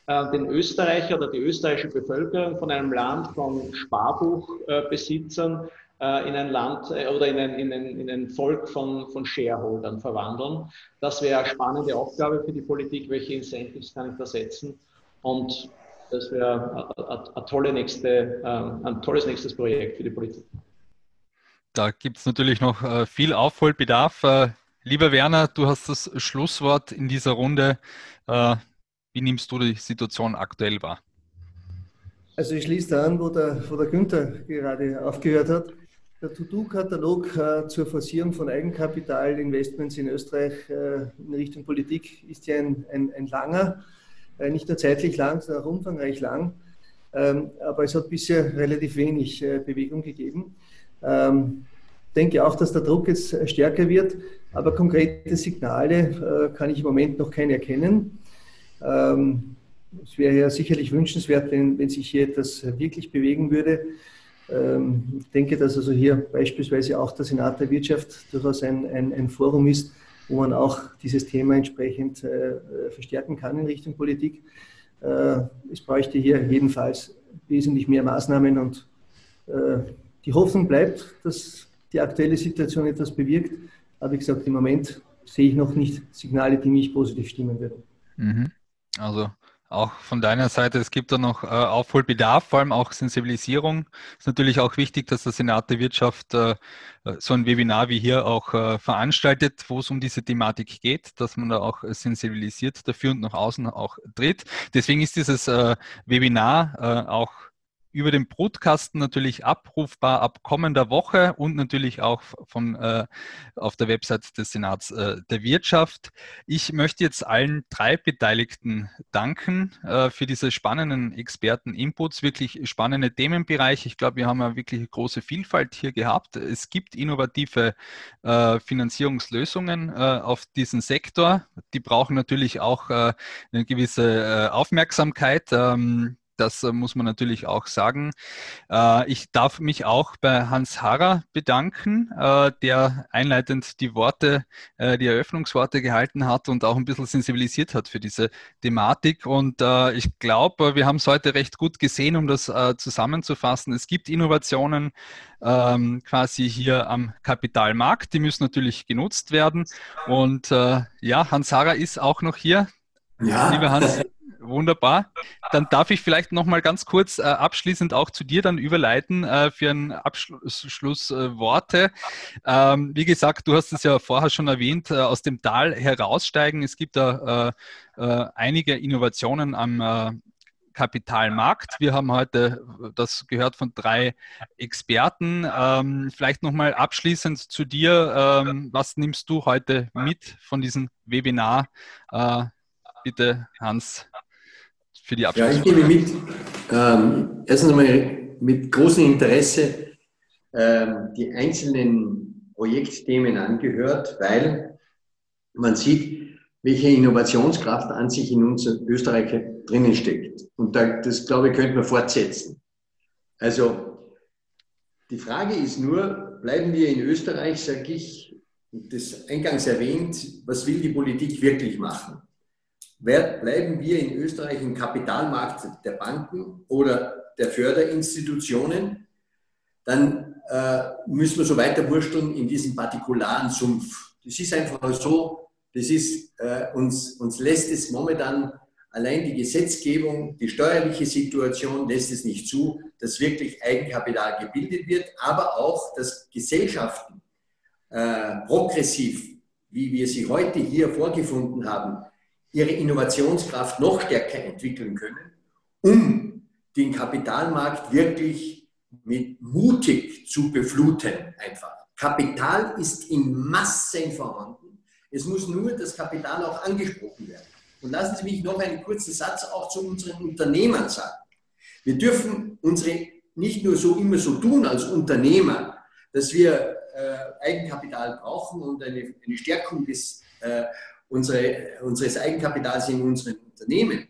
äh, den Österreicher oder die österreichische Bevölkerung von einem Land von Sparbuchbesitzern in ein Land äh, oder in ein, in ein, in ein Volk von, von Shareholdern verwandeln. Das wäre eine spannende Aufgabe für die Politik. Welche Incentives kann ich da setzen? Und das wäre ein, tolle nächste, ähm, ein tolles nächstes Projekt für die Politik. Da gibt es natürlich noch äh, viel Aufholbedarf. Lieber Werner, du hast das Schlusswort in dieser Runde. Wie nimmst du die Situation aktuell wahr? Also ich schließe da an, wo der, wo der Günther gerade aufgehört hat. Der To-Do-Katalog äh, zur Forcierung von Eigenkapitalinvestments in Österreich äh, in Richtung Politik ist ja ein, ein, ein langer, äh, nicht nur zeitlich lang, sondern auch umfangreich lang. Ähm, aber es hat bisher relativ wenig äh, Bewegung gegeben. Ähm, denke auch, dass der Druck jetzt stärker wird, aber konkrete Signale äh, kann ich im Moment noch keine erkennen. Ähm, es wäre ja sicherlich wünschenswert, wenn, wenn sich hier etwas wirklich bewegen würde. Ähm, ich denke, dass also hier beispielsweise auch der Senat der Wirtschaft durchaus ein, ein, ein Forum ist, wo man auch dieses Thema entsprechend äh, verstärken kann in Richtung Politik. Äh, es bräuchte hier jedenfalls wesentlich mehr Maßnahmen und äh, die Hoffnung bleibt, dass die aktuelle Situation etwas bewirkt. Aber wie gesagt, im Moment sehe ich noch nicht Signale, die mich positiv stimmen würden. Mhm. Also auch von deiner Seite, es gibt da noch äh, Aufholbedarf, vor allem auch Sensibilisierung. Es ist natürlich auch wichtig, dass der Senat der Wirtschaft äh, so ein Webinar wie hier auch äh, veranstaltet, wo es um diese Thematik geht, dass man da auch sensibilisiert dafür und nach außen auch tritt. Deswegen ist dieses äh, Webinar äh, auch über den Brutkasten natürlich abrufbar ab kommender Woche und natürlich auch von, äh, auf der Website des Senats äh, der Wirtschaft. Ich möchte jetzt allen drei Beteiligten danken äh, für diese spannenden Experten-Inputs, wirklich spannende Themenbereiche. Ich glaube, wir haben eine wirklich große Vielfalt hier gehabt. Es gibt innovative äh, Finanzierungslösungen äh, auf diesen Sektor. Die brauchen natürlich auch äh, eine gewisse Aufmerksamkeit. Ähm, das äh, muss man natürlich auch sagen. Äh, ich darf mich auch bei Hans Harrer bedanken, äh, der einleitend die Worte, die Eröffnungsworte gehalten hat und auch ein bisschen sensibilisiert hat für diese Thematik. Und ich glaube, wir haben es heute recht gut gesehen, um das zusammenzufassen. Es gibt Innovationen ähm, quasi hier am Kapitalmarkt. Die müssen natürlich genutzt werden. Und ja, Hans Harrer ist auch noch hier. Ja. Lieber Hans, Wunderbar. Dann darf ich vielleicht noch mal ganz kurz äh, abschließend auch zu dir dann überleiten äh, für ein Abschlussworte. Äh, ähm, wie gesagt, du hast es ja vorher schon erwähnt, äh, aus dem Tal heraussteigen. Es gibt da äh, äh, einige Innovationen am Kapitalmarkt. Wir haben heute das gehört von drei Experten. Ähm, vielleicht noch mal abschließend zu dir. Ähm, was nimmst du heute mit von diesem Webinar? bitte, Hans für die Abschluss. Ja, ich nehme mit, ähm, erstens einmal mit großem Interesse ähm, die einzelnen Projektthemen angehört, weil man sieht, welche Innovationskraft an sich in uns Österreich drinnen steckt. Und da, das, glaube ich, könnte man fortsetzen. Also, die Frage ist nur, bleiben wir in Österreich, sage ich, das eingangs erwähnt, was will die Politik wirklich machen? Bleiben wir in Österreich im Kapitalmarkt der Banken oder der Förderinstitutionen, dann äh, müssen wir so weiter wursteln in diesem partikularen Sumpf. Das ist einfach so, das ist, äh, uns, uns lässt es momentan allein die Gesetzgebung, die steuerliche Situation lässt es nicht zu, dass wirklich Eigenkapital gebildet wird, aber auch, dass Gesellschaften äh, progressiv, wie wir sie heute hier vorgefunden haben, ihre Innovationskraft noch stärker entwickeln können, um den Kapitalmarkt wirklich mit mutig zu befluten einfach. Kapital ist in Massen vorhanden. Es muss nur das Kapital auch angesprochen werden. Und lassen Sie mich noch einen kurzen Satz auch zu unseren Unternehmern sagen. Wir dürfen unsere nicht nur so immer so tun als Unternehmer, dass wir äh, Eigenkapital brauchen und eine, eine Stärkung des äh, unsere, unseres Eigenkapitals in unseren Unternehmen.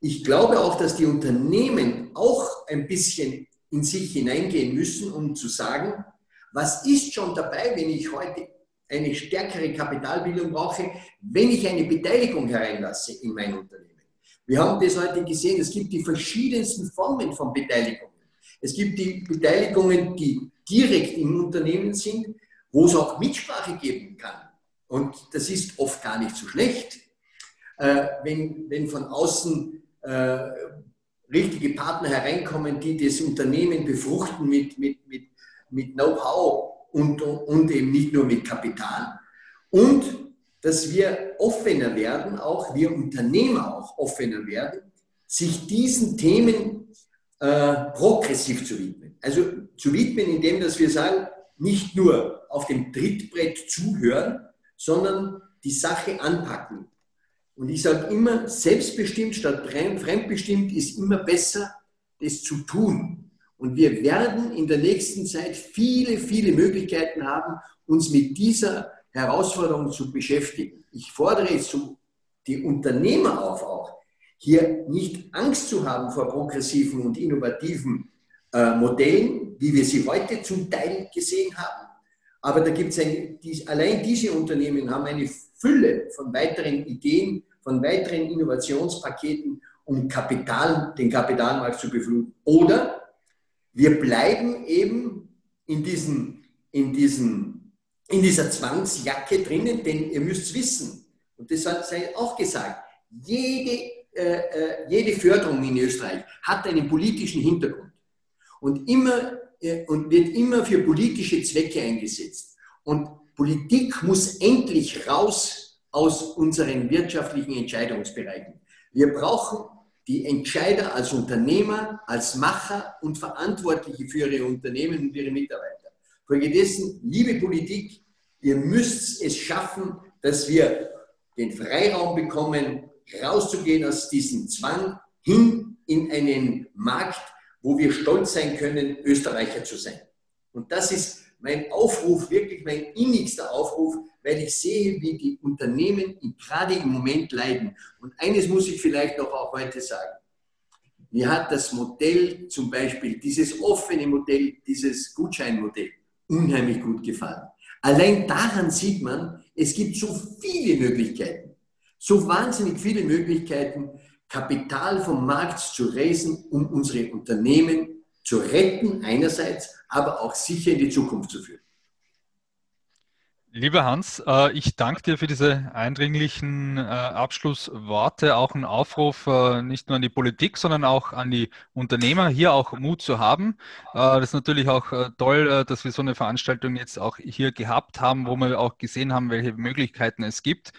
Ich glaube auch, dass die Unternehmen auch ein bisschen in sich hineingehen müssen, um zu sagen, was ist schon dabei, wenn ich heute eine stärkere Kapitalbildung brauche, wenn ich eine Beteiligung hereinlasse in mein Unternehmen. Wir haben das heute gesehen, es gibt die verschiedensten Formen von Beteiligungen. Es gibt die Beteiligungen, die direkt im Unternehmen sind, wo es auch Mitsprache geben kann. Und das ist oft gar nicht so schlecht, äh, wenn, wenn von außen äh, richtige Partner hereinkommen, die das Unternehmen befruchten mit, mit, mit, mit Know-how und, und eben nicht nur mit Kapital. Und dass wir offener werden, auch wir Unternehmer auch offener werden, sich diesen Themen äh, progressiv zu widmen. Also zu widmen, indem dass wir sagen, nicht nur auf dem Trittbrett zuhören, sondern die Sache anpacken. Und ich sage immer, selbstbestimmt statt fremdbestimmt ist immer besser, das zu tun. Und wir werden in der nächsten Zeit viele, viele Möglichkeiten haben, uns mit dieser Herausforderung zu beschäftigen. Ich fordere jetzt die Unternehmer auf, auch hier nicht Angst zu haben vor progressiven und innovativen äh, Modellen, wie wir sie heute zum Teil gesehen haben, aber da gibt es die, allein diese Unternehmen haben eine Fülle von weiteren Ideen, von weiteren Innovationspaketen, um Kapital, den Kapitalmarkt zu befluten. Oder wir bleiben eben in, diesen, in, diesen, in dieser Zwangsjacke drinnen, denn ihr müsst wissen, und das hat sei auch gesagt, jede äh, äh, jede Förderung in Österreich hat einen politischen Hintergrund und, immer, und wird immer für politische Zwecke eingesetzt. Und Politik muss endlich raus aus unseren wirtschaftlichen Entscheidungsbereichen. Wir brauchen die Entscheider als Unternehmer, als Macher und Verantwortliche für ihre Unternehmen und ihre Mitarbeiter. Folgedessen, liebe Politik, ihr müsst es schaffen, dass wir den Freiraum bekommen, rauszugehen aus diesem Zwang hin in einen Markt, wo wir stolz sein können, Österreicher zu sein. Und das ist mein Aufruf, wirklich mein innigster Aufruf, weil ich sehe, wie die Unternehmen gerade im Moment leiden. Und eines muss ich vielleicht noch auch heute sagen. Mir hat das Modell zum Beispiel, dieses offene Modell, dieses Gutscheinmodell, unheimlich gut gefallen. Allein daran sieht man, es gibt so viele Möglichkeiten, so wahnsinnig viele Möglichkeiten, Kapital vom Markt zu raisen, um unsere Unternehmen zu retten einerseits, aber auch sicher in die Zukunft zu führen. Lieber Hans, äh, ich danke dir für diese eindringlichen äh, Abschlussworte, auch ein Aufruf äh, nicht nur an die Politik, sondern auch an die Unternehmer, hier auch Mut zu haben. Das ist natürlich auch toll, dass wir so eine Veranstaltung jetzt auch hier gehabt haben, wo wir auch gesehen haben, welche Möglichkeiten es gibt.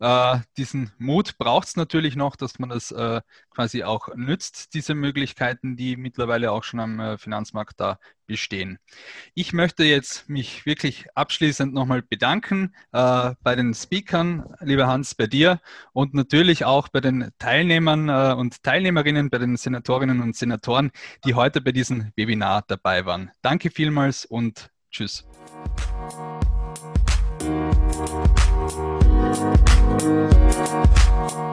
Äh, diesen Mut braucht es natürlich noch, dass man das äh, quasi auch nützt, diese Möglichkeiten, die mittlerweile auch schon am äh, Finanzmarkt da bestehen. Ich möchte jetzt mich wirklich abschließend nochmal bedanken äh, bei den Speakern, lieber Hans, bei dir und natürlich auch bei den Teilnehmern äh, und Teilnehmerinnen, bei den Senatorinnen und Senatoren, die heute bei diesem Webinar dabei waren. Danke vielmals und tschüss. Thank you.